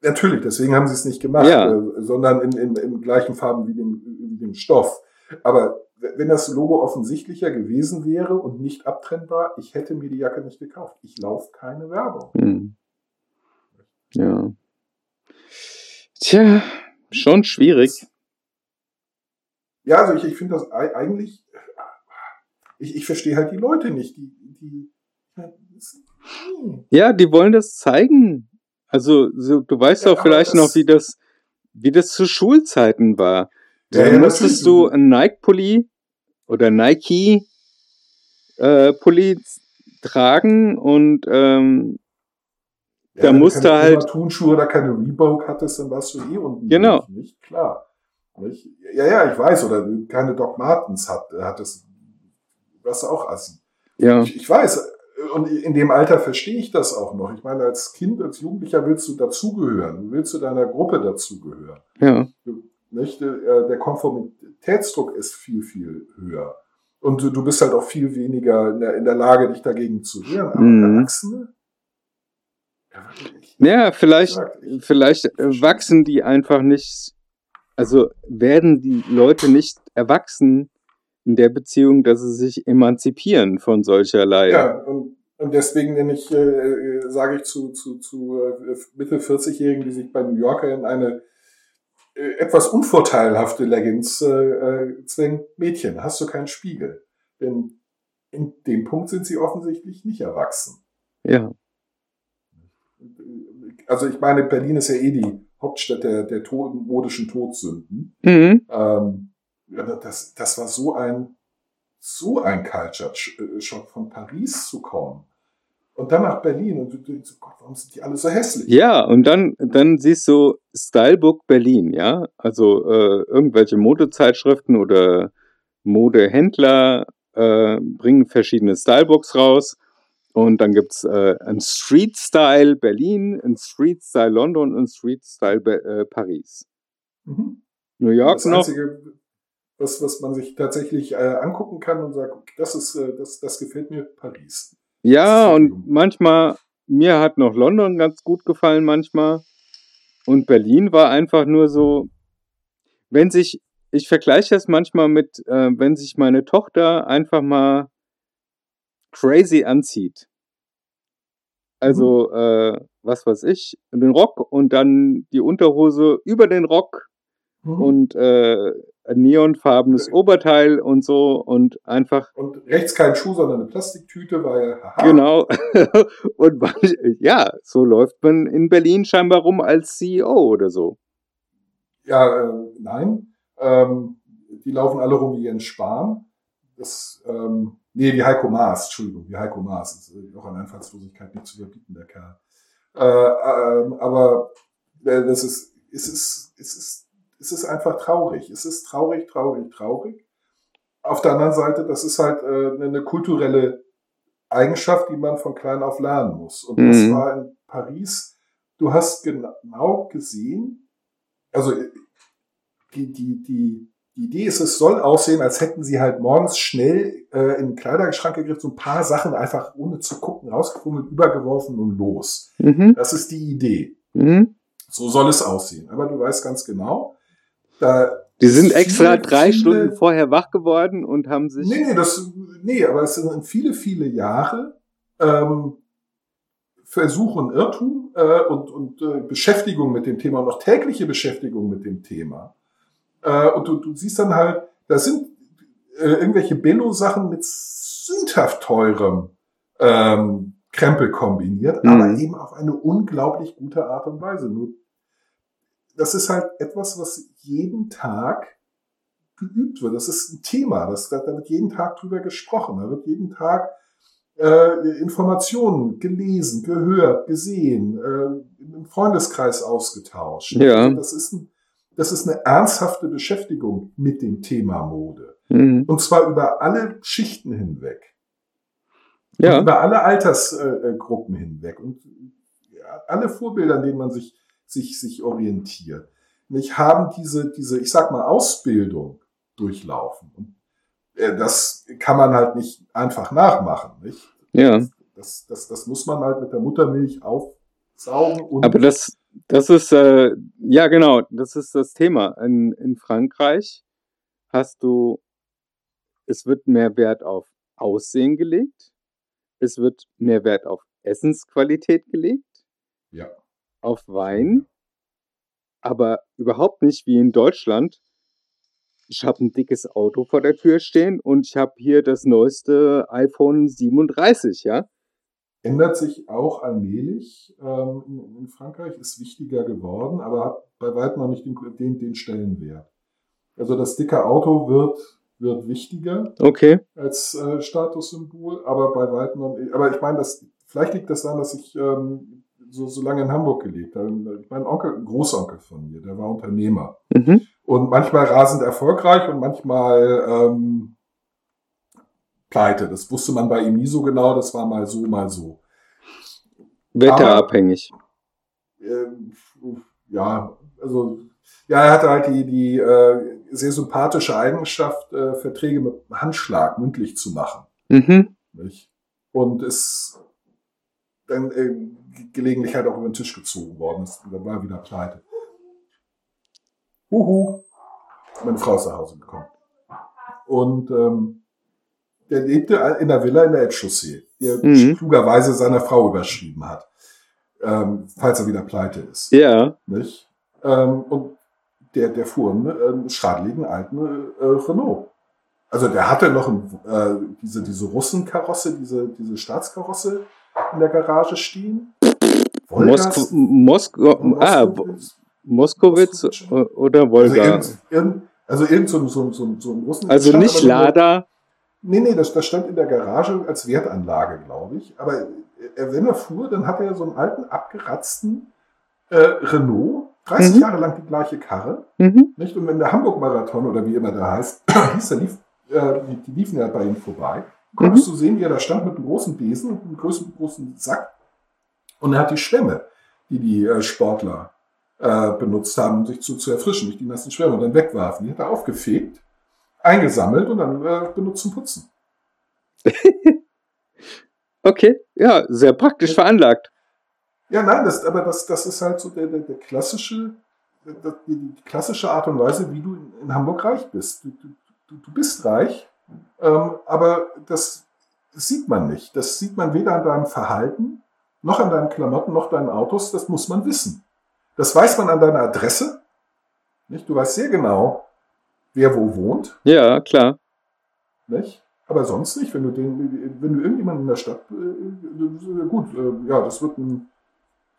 [SPEAKER 2] Natürlich, deswegen haben sie es nicht gemacht,
[SPEAKER 3] Ja.
[SPEAKER 2] äh, sondern in, in, in gleichen Farben wie dem, wie dem Stoff. Aber wenn das Logo offensichtlicher gewesen wäre und nicht abtrennbar, ich hätte mir die Jacke nicht gekauft. Ich laufe keine Werbung.
[SPEAKER 3] Hm. Ja. Tja, schon schwierig.
[SPEAKER 2] Ja, also ich, ich finde das ei- eigentlich, ich, ich verstehe halt die Leute nicht, die, die, das- hm.
[SPEAKER 3] Ja, die wollen das zeigen. Also, so, du weißt
[SPEAKER 2] Ja,
[SPEAKER 3] doch
[SPEAKER 2] aber
[SPEAKER 3] vielleicht
[SPEAKER 2] das-
[SPEAKER 3] noch, wie das, wie das zu Schulzeiten war. Da
[SPEAKER 2] ja,
[SPEAKER 3] musstest du ein Nike-Pulli oder Nike äh, tragen und ähm,
[SPEAKER 2] Ja,
[SPEAKER 3] Da
[SPEAKER 2] wenn du
[SPEAKER 3] musste
[SPEAKER 2] keine
[SPEAKER 3] halt-
[SPEAKER 2] Puma Turnschuhe oder keine Reebok hattest, dann warst du eh unten.
[SPEAKER 3] Genau.
[SPEAKER 2] Nicht klar. Nicht? Ja, ja, ich weiß. Oder du keine Doc Martens hat, hattest, warst du auch assi.
[SPEAKER 3] ja,
[SPEAKER 2] Ich, ich weiß. Und in dem Alter verstehe ich das auch noch. Ich meine, als Kind, als Jugendlicher willst du dazugehören. Du willst zu deiner Gruppe dazugehören.
[SPEAKER 3] ja,
[SPEAKER 2] Nicht? Äh, Der Konformitätsdruck ist viel, viel höher. Und du, du bist halt auch viel weniger in der, in der Lage, dich dagegen zu wehren. Aber
[SPEAKER 3] Mhm.
[SPEAKER 2] Erwachsene? Ja, ich-
[SPEAKER 3] ja, vielleicht,
[SPEAKER 2] ich-
[SPEAKER 3] vielleicht wachsen die einfach nicht, also werden die Leute nicht erwachsen in der Beziehung, dass sie sich emanzipieren von solcherlei.
[SPEAKER 2] Ja, und, und deswegen nenne ich, äh, äh, sage ich zu, zu, zu äh, Mitte 40-Jährigen, die sich bei New Yorker in eine äh, etwas unvorteilhafte Leggings äh, äh, zwängen, Mädchen, hast du keinen Spiegel. Denn in dem Punkt sind sie offensichtlich nicht erwachsen.
[SPEAKER 3] ja.
[SPEAKER 2] Also ich meine, Berlin ist ja eh die Hauptstadt der, der to modischen Todsünden.
[SPEAKER 3] Mhm.
[SPEAKER 2] Ähm, das, das war so ein, so ein Culture-Shock von Paris zu kommen. Und dann nach Berlin und du denkst, so, Gott, warum sind die alle so hässlich?
[SPEAKER 3] Ja, und dann, dann siehst du Stylebook Berlin, ja. Also äh, irgendwelche Modezeitschriften oder Modehändler äh, bringen verschiedene Stylebooks raus. Und dann gibt's äh, ein Street Style Berlin, ein Street Style London und ein Street Style Be äh, Paris.
[SPEAKER 2] Mhm.
[SPEAKER 3] New York
[SPEAKER 2] Das
[SPEAKER 3] noch.
[SPEAKER 2] Einzige, was, was man sich tatsächlich äh, angucken kann und sagt, okay, das ist, äh, das, das gefällt mir, Paris.
[SPEAKER 3] Ja, und
[SPEAKER 2] so.
[SPEAKER 3] manchmal, mir hat noch London ganz gut gefallen manchmal. Und Berlin war einfach nur so, wenn sich, ich vergleiche das manchmal mit, äh, wenn sich meine Tochter einfach mal crazy anzieht. Also, äh, was weiß ich, den Rock und dann die Unterhose über den Rock
[SPEAKER 2] Mhm.
[SPEAKER 3] und äh, neonfarbenes Oberteil und so und einfach
[SPEAKER 2] Und rechts kein Schuh, sondern eine Plastiktüte, weil, haha,
[SPEAKER 3] Genau. Und ja, so läuft man in Berlin scheinbar rum als CEO oder so.
[SPEAKER 2] Ja, äh, nein. Ähm, die laufen alle rum wie Jens Spahn. Das, ähm, nee, wie Heiko Maas, Entschuldigung, wie Heiko Maas. Das ist äh, auch an Einfallslosigkeit nicht zu überbieten, der Kerl. Äh, ähm, aber äh, das ist, es ist, es ist, es ist einfach traurig. Es ist traurig, traurig, traurig. Auf der anderen Seite, das ist halt äh, eine kulturelle Eigenschaft, die man von klein auf lernen muss. Und das
[SPEAKER 3] Mhm.
[SPEAKER 2] war in Paris. Du hast genau gesehen, also die, die, die, die Idee ist, es soll aussehen, als hätten sie halt morgens schnell äh, in den Kleiderschrank gegriffen, so ein paar Sachen einfach ohne zu gucken rausgefummelt, übergeworfen und los.
[SPEAKER 3] Mhm.
[SPEAKER 2] Das ist die Idee.
[SPEAKER 3] Mhm.
[SPEAKER 2] So soll es aussehen. Aber du weißt ganz genau, da
[SPEAKER 3] Die sind extra
[SPEAKER 2] Viele,
[SPEAKER 3] drei
[SPEAKER 2] viele-
[SPEAKER 3] Stunden vorher wach geworden und haben sich.
[SPEAKER 2] Nee, nee, das, nee, aber es sind viele, viele Jahre ähm, Versuch und Irrtum äh, und, und äh, Beschäftigung mit dem Thema und auch tägliche Beschäftigung mit dem Thema. Äh, und du, du siehst dann halt, da sind äh, irgendwelche Billo-Sachen mit sündhaft teurem ähm, Krempel kombiniert,
[SPEAKER 3] Mhm.
[SPEAKER 2] aber eben auf eine unglaublich gute Art und Weise. Nur das ist halt etwas, was jeden Tag geübt wird. Das ist ein Thema. Das, da wird jeden Tag drüber gesprochen. Da wird jeden Tag äh, Informationen gelesen, gehört, gesehen, äh, im Freundeskreis ausgetauscht.
[SPEAKER 3] Ja.
[SPEAKER 2] Also das ist ein, das ist eine ernsthafte Beschäftigung mit dem Thema Mode.
[SPEAKER 3] Mhm.
[SPEAKER 2] Und zwar über alle Schichten hinweg.
[SPEAKER 3] Ja.
[SPEAKER 2] Über alle Altersgruppen hinweg. Und alle Vorbilder, an denen man sich, sich, sich orientiert. Nicht haben diese, diese, ich sag mal, Ausbildung durchlaufen. Und äh, das kann man halt nicht einfach nachmachen, nicht?
[SPEAKER 3] Ja.
[SPEAKER 2] Das, das, das muss man halt mit der Muttermilch aufsaugen und
[SPEAKER 3] Aber das, das ist, äh, ja genau, das ist das Thema. In, in Frankreich hast du, es wird mehr Wert auf Aussehen gelegt, es wird mehr Wert auf Essensqualität gelegt,
[SPEAKER 2] ja.
[SPEAKER 3] Auf Wein, aber überhaupt nicht wie in Deutschland. Ich habe ein dickes Auto vor der Tür stehen und ich habe hier das neueste iPhone 37, ja?
[SPEAKER 2] ändert sich auch allmählich. Ähm, in, in Frankreich ist wichtiger geworden, aber hat bei weitem noch nicht den, den, den Stellenwert. Also das dicke Auto wird, wird wichtiger
[SPEAKER 3] Okay.
[SPEAKER 2] als äh, Statussymbol, aber bei weitem noch, aber ich meine, das, vielleicht liegt das daran, dass ich ähm, so, so lange in Hamburg gelebt. Mein Onkel, ein Großonkel von mir, der war Unternehmer.
[SPEAKER 3] Mhm.
[SPEAKER 2] Und manchmal rasend erfolgreich und manchmal ähm, pleite. Das wusste man bei ihm nie so genau, das war mal so, mal so.
[SPEAKER 3] Wetterabhängig.
[SPEAKER 2] Ähm, ja, also ja, er hatte halt die, die äh, sehr sympathische Eigenschaft, äh, Verträge mit Handschlag mündlich zu machen.
[SPEAKER 3] Mhm.
[SPEAKER 2] Und ist dann äh, gelegentlich halt auch über den Tisch gezogen worden. Ist, dann war er wieder pleite. Huhu. Meine Frau ist nach Hause gekommen. Und ähm, der lebte in der Villa in der Elbchaussee, die er
[SPEAKER 3] Mhm.
[SPEAKER 2] klugerweise seiner Frau überschrieben hat, ähm, falls er wieder pleite ist.
[SPEAKER 3] Ja.
[SPEAKER 2] Nicht? Ähm, und der, der fuhr einen ähm, schadeligen alten äh, Renault. Also der hatte noch ein, äh, diese, diese Russenkarosse, diese, diese Staatskarosse in der Garage stehen.
[SPEAKER 3] Mosk Moskau, ah, Bo- Moskowitz
[SPEAKER 2] Moskowitz.
[SPEAKER 3] o- oder
[SPEAKER 2] Also
[SPEAKER 3] Wolga.
[SPEAKER 2] irgend, irgend, also irgend so, ein- so, so, so ein Russen.
[SPEAKER 3] Also
[SPEAKER 2] stand
[SPEAKER 3] nicht Lada.
[SPEAKER 2] Nee, nee, das, das stand in der Garage als Wertanlage, glaube ich. Aber äh, wenn er fuhr, dann hatte er so einen alten, abgeratzten äh, Renault, 30
[SPEAKER 3] Mhm.
[SPEAKER 2] Jahre lang die gleiche Karre.
[SPEAKER 3] Mhm.
[SPEAKER 2] Nicht? Und wenn der Hamburg-Marathon oder wie immer der heißt, hieß, der lief, äh, die, die liefen ja bei ihm vorbei, konntest
[SPEAKER 3] Mhm.
[SPEAKER 2] du sehen, wie er da stand mit einem großen Besen und einem großen, großen Sack. Und er hat die Schwämme, die die äh, Sportler äh, benutzt haben, um sich zu, zu erfrischen, nicht die nassen Schwämme und dann wegwarfen. Die hat er aufgefegt, eingesammelt und dann äh, benutzt zum Putzen.
[SPEAKER 3] Okay, ja, sehr praktisch veranlagt.
[SPEAKER 2] Ja, nein, das, aber das, das ist halt so der, der, der klassische, der, die, die klassische Art und Weise, wie du in, in Hamburg reich bist. Du, du, du bist reich, ähm, aber das sieht man nicht. Das sieht man weder an deinem Verhalten, noch an deinen Klamotten, noch deinen Autos. Das muss man wissen. Das weiß man an deiner Adresse. Nicht? Du weißt sehr genau, wer wo wohnt.
[SPEAKER 3] Ja, klar.
[SPEAKER 2] Nicht? Aber sonst nicht. Wenn du, den, wenn du irgendjemanden in der Stadt, äh, äh, gut, äh, ja, das wird ein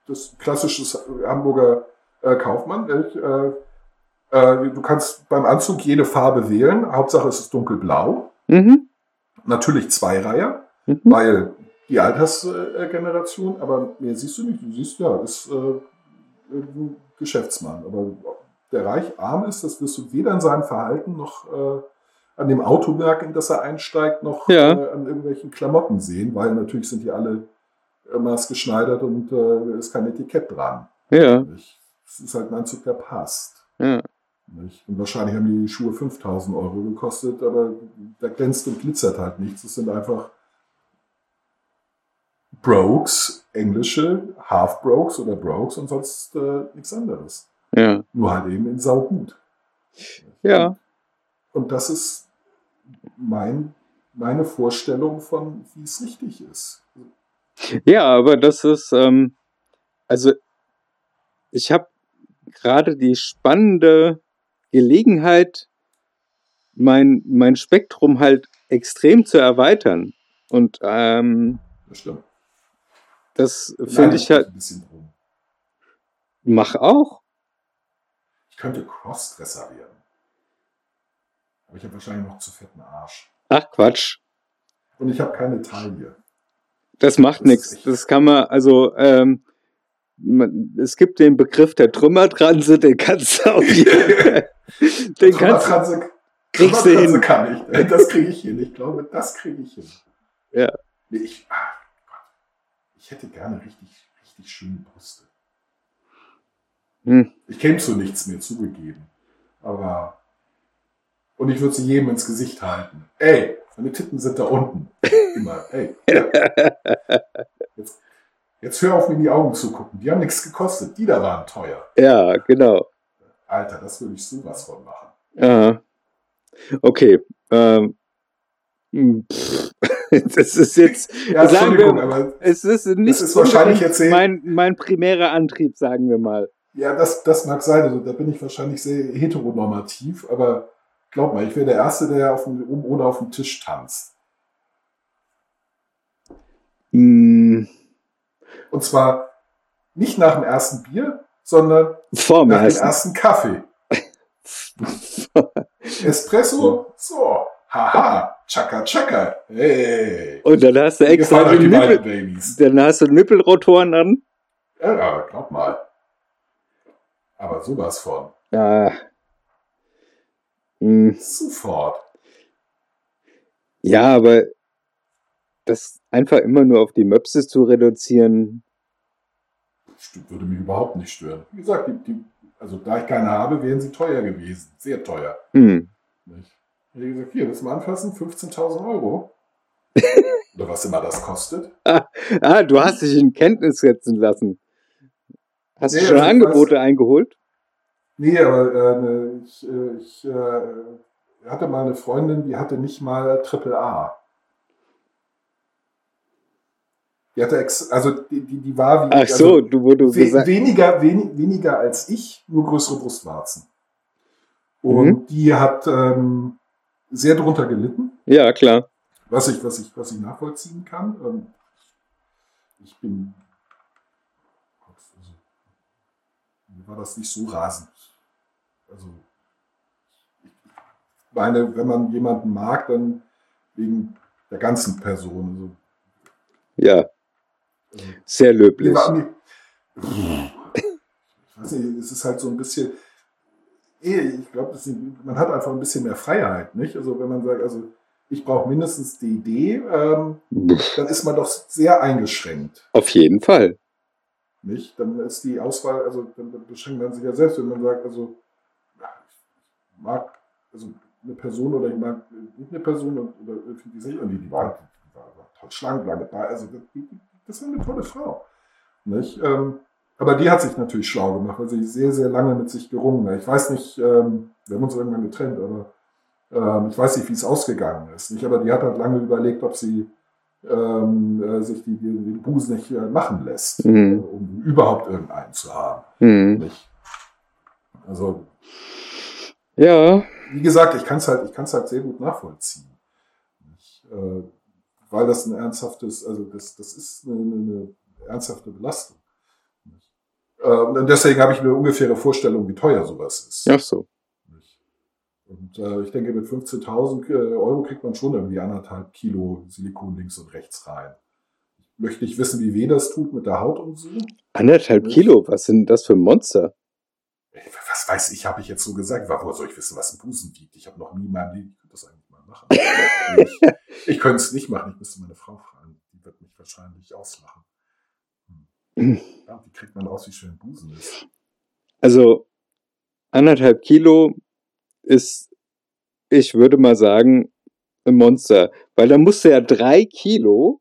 [SPEAKER 2] das klassisches Hamburger äh, Kaufmann. Äh, du kannst beim Anzug jede Farbe wählen. Hauptsache es ist dunkelblau.
[SPEAKER 3] Mhm.
[SPEAKER 2] Natürlich Zweireiher,
[SPEAKER 3] Mhm.
[SPEAKER 2] weil die Altersgeneration, aber mehr siehst du nicht. Du siehst ja, ist äh, ein Geschäftsmann. Aber der reich arm ist, das wirst du weder in seinem Verhalten noch äh, an dem Automerk, in das er einsteigt, noch
[SPEAKER 3] Ja.
[SPEAKER 2] äh, an irgendwelchen Klamotten sehen, weil natürlich sind die alle äh, maßgeschneidert und äh, ist kein Etikett dran.
[SPEAKER 3] Ja?
[SPEAKER 2] Es ist halt ein Anzug, der passt.
[SPEAKER 3] ja.
[SPEAKER 2] Nicht? Und wahrscheinlich haben die Schuhe 5000 Euro gekostet, aber da glänzt und glitzert halt nichts. Es sind einfach Brokes, englische Half-Brokes oder Brokes und sonst äh, nichts anderes.
[SPEAKER 3] Ja,
[SPEAKER 2] Nur halt eben in saugut.
[SPEAKER 3] ja.
[SPEAKER 2] Und das ist mein, meine Vorstellung von, wie es richtig ist.
[SPEAKER 3] Ja, aber das ist, ähm, also ich habe gerade die spannende Gelegenheit, mein, mein Spektrum halt extrem zu erweitern. Und ähm,
[SPEAKER 2] Das stimmt.
[SPEAKER 3] das finde ich halt, mach auch.
[SPEAKER 2] Ich könnte Crossdresser werden. Aber ich habe wahrscheinlich noch zu fetten Arsch.
[SPEAKER 3] Ach Quatsch.
[SPEAKER 2] Und ich habe keine Taille.
[SPEAKER 3] Das macht nichts. Das kann man, also, ähm, es gibt den Begriff der Trümmertranse, den kannst du auf jeden Fall, den kannst kriegst du hin.
[SPEAKER 2] kann ich. Äh, Das kriege ich hin. Ich glaube, das kriege ich hin.
[SPEAKER 3] Ja.
[SPEAKER 2] Nee, ich, ah, Gott. ich hätte gerne richtig, richtig schöne Brüste.
[SPEAKER 3] Hm.
[SPEAKER 2] Ich käme zu nichts mehr zugegeben. Aber. Und ich würde sie jedem ins Gesicht halten. Ey, meine Titten sind da unten. Immer. Ey. Ja. Jetzt, jetzt hör auf, mir in die Augen zu gucken. Die haben nichts gekostet. Die da waren teuer.
[SPEAKER 3] Ja, genau.
[SPEAKER 2] Alter, das würde ich sowas von machen.
[SPEAKER 3] Ja. Okay. Ähm, hm, das ist jetzt,
[SPEAKER 2] Ja,
[SPEAKER 3] sagen
[SPEAKER 2] Entschuldigung,
[SPEAKER 3] wir,
[SPEAKER 2] aber
[SPEAKER 3] es ist nicht
[SPEAKER 2] ist wahrscheinlich
[SPEAKER 3] unbedingt
[SPEAKER 2] erzählt-
[SPEAKER 3] mein, mein primärer Antrieb, sagen wir mal.
[SPEAKER 2] Ja, das, das mag sein. Also, da bin ich wahrscheinlich sehr heteronormativ, aber glaub mal, ich wäre der Erste, der auf dem, oben ohne auf dem Tisch tanzt.
[SPEAKER 3] Hm,
[SPEAKER 2] Und zwar nicht nach dem ersten Bier, sondern
[SPEAKER 3] Vorm
[SPEAKER 2] nach dem
[SPEAKER 3] ersten.
[SPEAKER 2] Kaffee. Espresso, so, haha, chaka chaka, hey.
[SPEAKER 3] Und dann hast du extra
[SPEAKER 2] beiden
[SPEAKER 3] Nippel, dann hast du Nippelrotoren an.
[SPEAKER 2] Ja, glaub mal. Aber sowas von.
[SPEAKER 3] Ja. Hm,
[SPEAKER 2] Sofort.
[SPEAKER 3] Ja, aber das einfach immer nur auf die Möpse zu reduzieren,
[SPEAKER 2] Würde mich überhaupt nicht stören. Wie gesagt, die, die, also da ich keine habe, wären sie teuer gewesen. Sehr teuer.
[SPEAKER 3] hm,
[SPEAKER 2] Nicht? Wie gesagt, hier, das mal anfassen, 15.000 Euro. Oder was immer das kostet.
[SPEAKER 3] Ah, du hast dich in Kenntnis setzen lassen. Hast
[SPEAKER 2] Nee,
[SPEAKER 3] du schon
[SPEAKER 2] also ich
[SPEAKER 3] Angebote eingeholt?
[SPEAKER 2] Nee, aber äh, ne, ich, äh, ich äh, hatte mal eine Freundin, die hatte nicht mal Triple A. Die hatte ex also die, die, die war wie
[SPEAKER 3] Ach so,
[SPEAKER 2] also,
[SPEAKER 3] du, wo du
[SPEAKER 2] we
[SPEAKER 3] gesagt
[SPEAKER 2] weniger, wen weniger als ich, nur größere Brustwarzen. Und
[SPEAKER 3] Mhm.
[SPEAKER 2] die hat ähm, sehr drunter gelitten,
[SPEAKER 3] Ja, klar.
[SPEAKER 2] was ich, was ich, was ich nachvollziehen kann. Ähm, ich bin also, mir war das nicht so rasend. Also ich meine, wenn man jemanden mag, dann wegen der ganzen Person.
[SPEAKER 3] Ja,
[SPEAKER 2] Also, also,
[SPEAKER 3] sehr löblich.
[SPEAKER 2] ich weiß nicht, es ist halt so ein bisschen, ich glaube, man hat einfach ein bisschen mehr Freiheit, nicht? Also wenn man sagt, also ich brauche mindestens die Idee, ähm, dann ist man doch sehr eingeschränkt.
[SPEAKER 3] Auf jeden Fall.
[SPEAKER 2] Nicht? Dann ist die Auswahl, also dann beschränkt man sich ja selbst, wenn man sagt, also ich mag also eine Person oder ich mag nicht eine Person und, oder irgendwie die sich und die, die war, die war, toll schlank, lange Beine, also die- das war eine tolle Frau. Nicht? Ähm, aber die hat sich natürlich schlau gemacht, weil sie sehr, sehr lange mit sich gerungen hat. Ich weiß nicht, ähm, wir haben uns irgendwann getrennt, aber ähm, ich weiß nicht, wie es ausgegangen ist. Nicht? Aber die hat halt lange überlegt, ob sie ähm, äh, sich die, die, den Busen nicht äh, machen lässt,
[SPEAKER 3] Mhm.
[SPEAKER 2] äh, um überhaupt irgendeinen zu haben.
[SPEAKER 3] Hm.
[SPEAKER 2] Nicht? Also,
[SPEAKER 3] Ja,
[SPEAKER 2] wie gesagt, ich kann es halt, ich kann's halt sehr gut nachvollziehen. Nicht? Äh, weil das ein ernsthaftes, also das, das ist eine, eine, ernsthafte Belastung. Äh, und deswegen habe ich eine ungefähre Vorstellung, wie teuer sowas ist.
[SPEAKER 3] ach so.
[SPEAKER 2] Und äh, ich denke, mit 15.000 äh, Euro kriegt man schon irgendwie anderthalb Kilo Silikon links und rechts rein. Ich möchte nicht wissen, wie weh das tut mit der Haut und so.
[SPEAKER 3] Anderthalb Kilo, was sind das für Monster?
[SPEAKER 2] Was weiß ich, habe ich jetzt so gesagt. Woher soll ich wissen, was ein Busen wiegt? Ich habe noch nie in meinem Leben, machen. ich ich könnte es nicht machen, ich müsste meine Frau fragen. Die wird mich wahrscheinlich auslachen. Hm. Ja, wie kriegt man aus, wie schön Busen ist?
[SPEAKER 3] Also anderthalb Kilo ist, ich würde mal sagen, ein Monster. Weil da musst du ja drei Kilo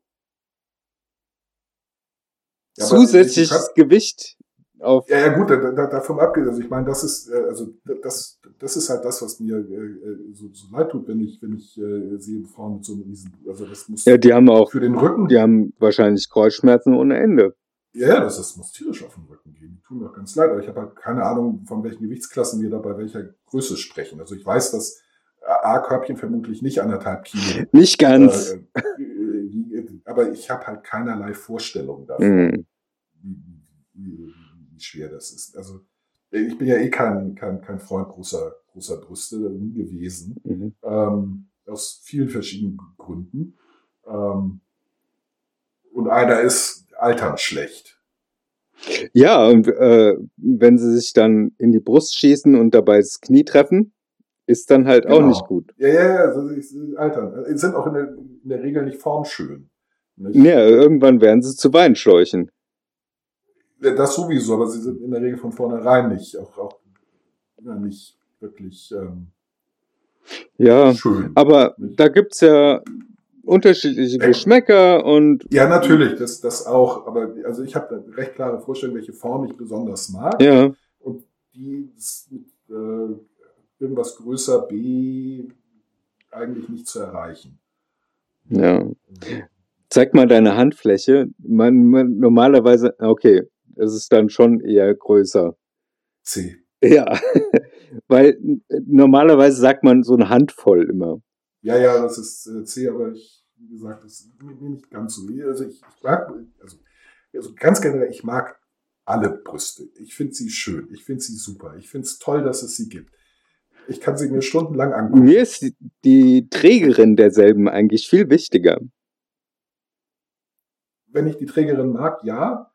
[SPEAKER 2] Ja,
[SPEAKER 3] zusätzliches Gewicht auf.
[SPEAKER 2] Ja, ja, gut, da, da, davon abgesehen. Also ich meine, das ist, äh, also das, das ist halt das, was mir äh, äh, so, so leid tut, wenn ich, wenn ich äh, sehe Frauen mit so einem riesen, also das muss
[SPEAKER 3] Ja, die haben auch,
[SPEAKER 2] für den Rücken,
[SPEAKER 3] die haben wahrscheinlich Kreuzschmerzen ohne Ende.
[SPEAKER 2] ja, ja, das, das muss tierisch auf den Rücken gehen. Die tun mir auch ganz leid, aber ich habe halt keine Ahnung, von welchen Gewichtsklassen wir da bei welcher Größe sprechen. Also ich weiß, dass A-Körbchen vermutlich nicht anderthalb Kilo.
[SPEAKER 3] Nicht ganz.
[SPEAKER 2] Äh, äh, aber ich habe halt keinerlei Vorstellung davon.
[SPEAKER 3] Mhm.
[SPEAKER 2] Schwer das ist. Also ich bin ja eh kein, kein, kein Freund großer, großer Brüste, gewesen.
[SPEAKER 3] Mhm.
[SPEAKER 2] Ähm, aus vielen verschiedenen Gründen. Ähm, und einer ist altern schlecht.
[SPEAKER 3] Ja, und äh, wenn sie sich dann in die Brust schießen und dabei das Knie treffen, ist dann halt auch
[SPEAKER 2] Genau.
[SPEAKER 3] nicht gut.
[SPEAKER 2] Ja, ja, ja, also altern. Sie sind auch in der, in der Regel nicht formschön. Nicht?
[SPEAKER 3] Ja, irgendwann werden sie zu Weinschläuchen.
[SPEAKER 2] Das sowieso, aber sie sind in der Regel von vornherein nicht, auch, auch ja, nicht wirklich ähm,
[SPEAKER 3] Ja,
[SPEAKER 2] schön.
[SPEAKER 3] aber da gibt's ja unterschiedliche Geschmäcker und
[SPEAKER 2] Ja, natürlich, das, das auch, aber also ich habe eine recht klare Vorstellung, welche Form ich besonders mag.
[SPEAKER 3] ja,
[SPEAKER 2] Und die ist mit äh, irgendwas größer B eigentlich nicht zu erreichen.
[SPEAKER 3] ja. Zeig mal deine Handfläche. Man, man normalerweise, okay, es ist dann schon eher größer.
[SPEAKER 2] C.
[SPEAKER 3] Ja, weil äh, normalerweise sagt man so eine Handvoll immer.
[SPEAKER 2] Ja, ja, das ist äh, C, aber ich, wie gesagt, das ist mir mir nicht ganz so. Also ich, ich mag, also, also ganz generell, ich mag alle Brüste. Ich finde sie schön. Ich finde sie super. Ich finde es toll, dass es sie gibt. Ich kann sie mir stundenlang angucken.
[SPEAKER 3] Mir ist die, die Trägerin derselben eigentlich viel wichtiger.
[SPEAKER 2] Wenn ich die Trägerin mag, ja.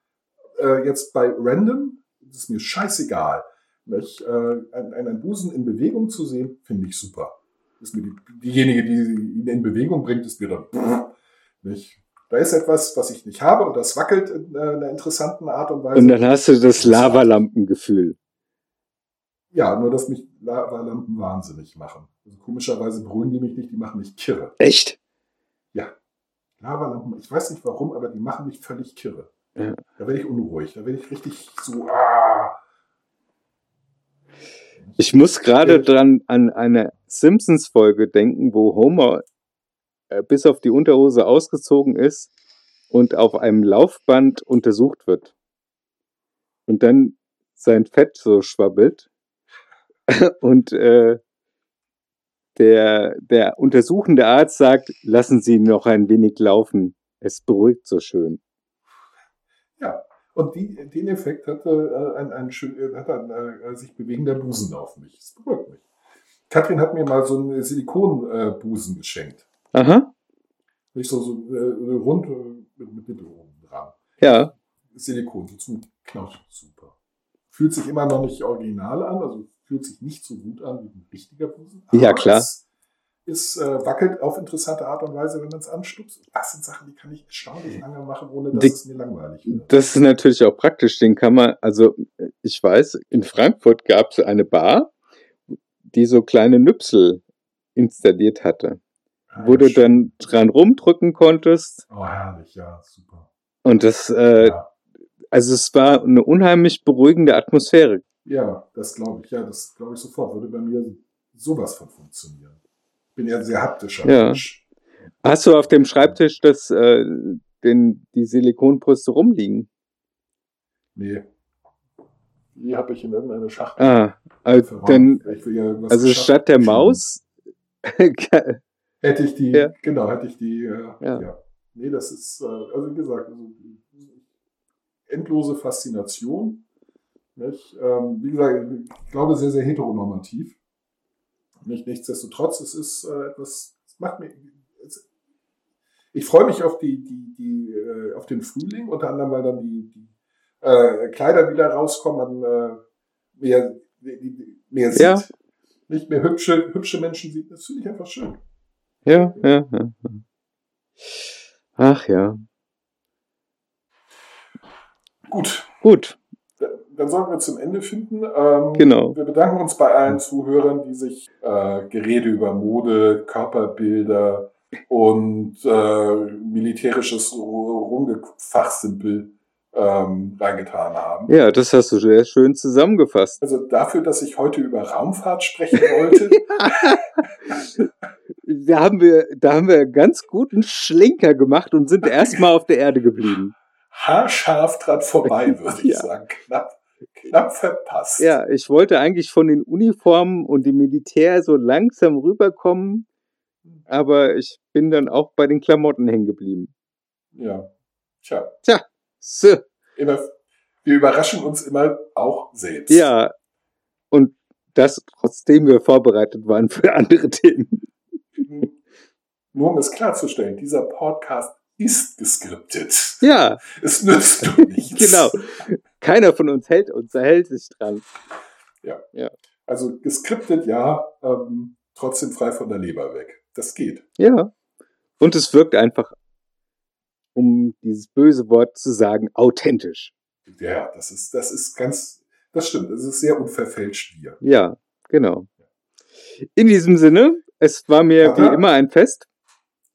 [SPEAKER 2] Äh, jetzt bei Random ist es mir scheißegal. Nicht? Äh, einen, Busen in Bewegung zu sehen, finde ich super. Ist mir die, diejenige, die ihn in Bewegung bringt, ist mir dann. Nicht? Da ist etwas, was ich nicht habe und das wackelt in äh, einer interessanten Art und Weise.
[SPEAKER 3] Und dann hast du das Lavalampengefühl.
[SPEAKER 2] ja, nur dass mich Lavalampen wahnsinnig machen. Also komischerweise beruhigen die mich nicht, die machen mich kirre.
[SPEAKER 3] Echt?
[SPEAKER 2] Lavalampen, ich weiß nicht warum, aber die machen mich völlig kirre.
[SPEAKER 3] Ja.
[SPEAKER 2] Da werde ich unruhig, da werde ich richtig so, ah.
[SPEAKER 3] Ich muss gerade dran an eine Simpsons-Folge denken, wo Homer äh, bis auf die Unterhose ausgezogen ist und auf einem Laufband untersucht wird. Und dann sein Fett so schwabbelt. Und äh, der, der untersuchende Arzt sagt, lassen Sie noch ein wenig laufen. Es beruhigt so schön.
[SPEAKER 2] Ja, und die, den Effekt hatte äh, ein, ein, schön, äh, hat ein äh, sich bewegender Busen auf mich. Das beruhigt mich. Katrin hat mir mal so einen Silikonbusen äh, geschenkt.
[SPEAKER 3] Aha,
[SPEAKER 2] Nicht so, so äh, rund äh, mit, mit Nippel oben dran.
[SPEAKER 3] ja.
[SPEAKER 2] Silikon, so zum Knauschen, super. Fühlt sich immer noch nicht original an, also fühlt sich nicht so gut an wie ein richtiger Busen.
[SPEAKER 3] Ja, klar.
[SPEAKER 2] Es, es äh, wackelt auf interessante Art und Weise, wenn man es anstupst. Das sind Sachen, die kann ich erstaunlich lange machen, ohne dass
[SPEAKER 3] Die-
[SPEAKER 2] es mir langweilig wird.
[SPEAKER 3] Das ist natürlich auch praktisch. Den kann man, also ich weiß, in Frankfurt gab es eine Bar, die so kleine Nüpsel installiert hatte, wo
[SPEAKER 2] Ah,
[SPEAKER 3] du
[SPEAKER 2] schön.
[SPEAKER 3] dann dran rumdrücken konntest.
[SPEAKER 2] Oh, herrlich, ja, super.
[SPEAKER 3] Und das, äh,
[SPEAKER 2] ja.
[SPEAKER 3] also es war eine unheimlich beruhigende Atmosphäre.
[SPEAKER 2] ja, das glaube ich. Ja, das glaube ich sofort. Würde bei mir sowas von funktionieren. Bin ja ein sehr haptischer
[SPEAKER 3] Ja.
[SPEAKER 2] Mensch.
[SPEAKER 3] Hast du auf dem Schreibtisch das, äh, den, die Silikonbrüste rumliegen?
[SPEAKER 2] Nee. Die habe ich in irgendeine Schachtel.
[SPEAKER 3] Ah, also dann, also statt der. Maus,
[SPEAKER 2] Hätte ich die,
[SPEAKER 3] Ja.
[SPEAKER 2] genau, hätte ich die, äh,
[SPEAKER 3] Ja.
[SPEAKER 2] ja. Nee, das ist, äh, also wie gesagt, also, endlose Faszination. Ähm, wie gesagt, ich glaube sehr, sehr heteronormativ. Nicht, nichtsdestotrotz, es ist äh, etwas, es macht mir, es, ich freue mich auf die, die, die, äh, auf den Frühling, unter anderem, weil dann die, die äh, Kleider wieder rauskommen, man äh, mehr, mehr sieht.
[SPEAKER 3] Ja.
[SPEAKER 2] Nicht mehr hübsche, hübsche Menschen sieht. Das finde ich einfach schön.
[SPEAKER 3] ja, ja, ja. ja. Ach ja,
[SPEAKER 2] Gut,
[SPEAKER 3] gut,
[SPEAKER 2] dann sollten wir zum Ende finden. Ähm,
[SPEAKER 3] Genau.
[SPEAKER 2] Wir bedanken uns bei allen Zuhörern, die sich äh, Gerede über Mode, Körperbilder und äh, militärisches Rumgefachsimpel ähm, reingetan haben.
[SPEAKER 3] ja, das hast du sehr schön zusammengefasst.
[SPEAKER 2] Also dafür, dass ich heute über Raumfahrt sprechen wollte,
[SPEAKER 3] Da haben wir, da haben wir einen ganz guten Schlenker gemacht und sind erstmal auf der Erde geblieben.
[SPEAKER 2] haarscharf dran vorbei, würde ich
[SPEAKER 3] Ja.
[SPEAKER 2] sagen. Knapp, knapp verpasst.
[SPEAKER 3] Ja, ich wollte eigentlich von den Uniformen und dem Militär so langsam rüberkommen, aber ich bin dann auch bei den Klamotten hängen geblieben.
[SPEAKER 2] ja. Tja,
[SPEAKER 3] So,
[SPEAKER 2] immer, wir überraschen uns immer auch selbst.
[SPEAKER 3] ja. Und das, trotzdem wir vorbereitet waren für andere Themen.
[SPEAKER 2] Nur um es klarzustellen, dieser Podcast ist geskriptet.
[SPEAKER 3] Ja,
[SPEAKER 2] Es nützt doch nichts.
[SPEAKER 3] genau. Keiner von uns hält uns, er hält sich dran.
[SPEAKER 2] Also geskriptet ja, ähm, trotzdem frei von der Leber weg. Das geht.
[SPEAKER 3] Ja. Und es wirkt einfach, um dieses böse Wort zu sagen, authentisch.
[SPEAKER 2] Ja, das ist, das ist ganz, das stimmt. Es ist sehr unverfälscht wir.
[SPEAKER 3] Ja, genau. In diesem Sinne, es war mir
[SPEAKER 2] Aha.
[SPEAKER 3] wie immer ein Fest.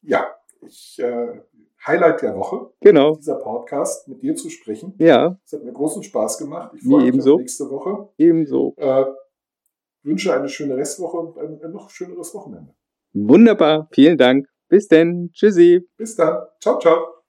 [SPEAKER 2] Ja, ich, äh, Highlight der Woche,
[SPEAKER 3] Genau.
[SPEAKER 2] dieser Podcast, mit dir zu sprechen.
[SPEAKER 3] Ja,
[SPEAKER 2] Es hat mir großen Spaß gemacht. Ich freue mich auf nächste Woche.
[SPEAKER 3] ebenso.
[SPEAKER 2] Äh, wünsche eine schöne Restwoche und ein, ein noch schöneres Wochenende.
[SPEAKER 3] Wunderbar. Vielen Dank. Bis denn. Tschüssi.
[SPEAKER 2] Bis dann. Ciao, ciao.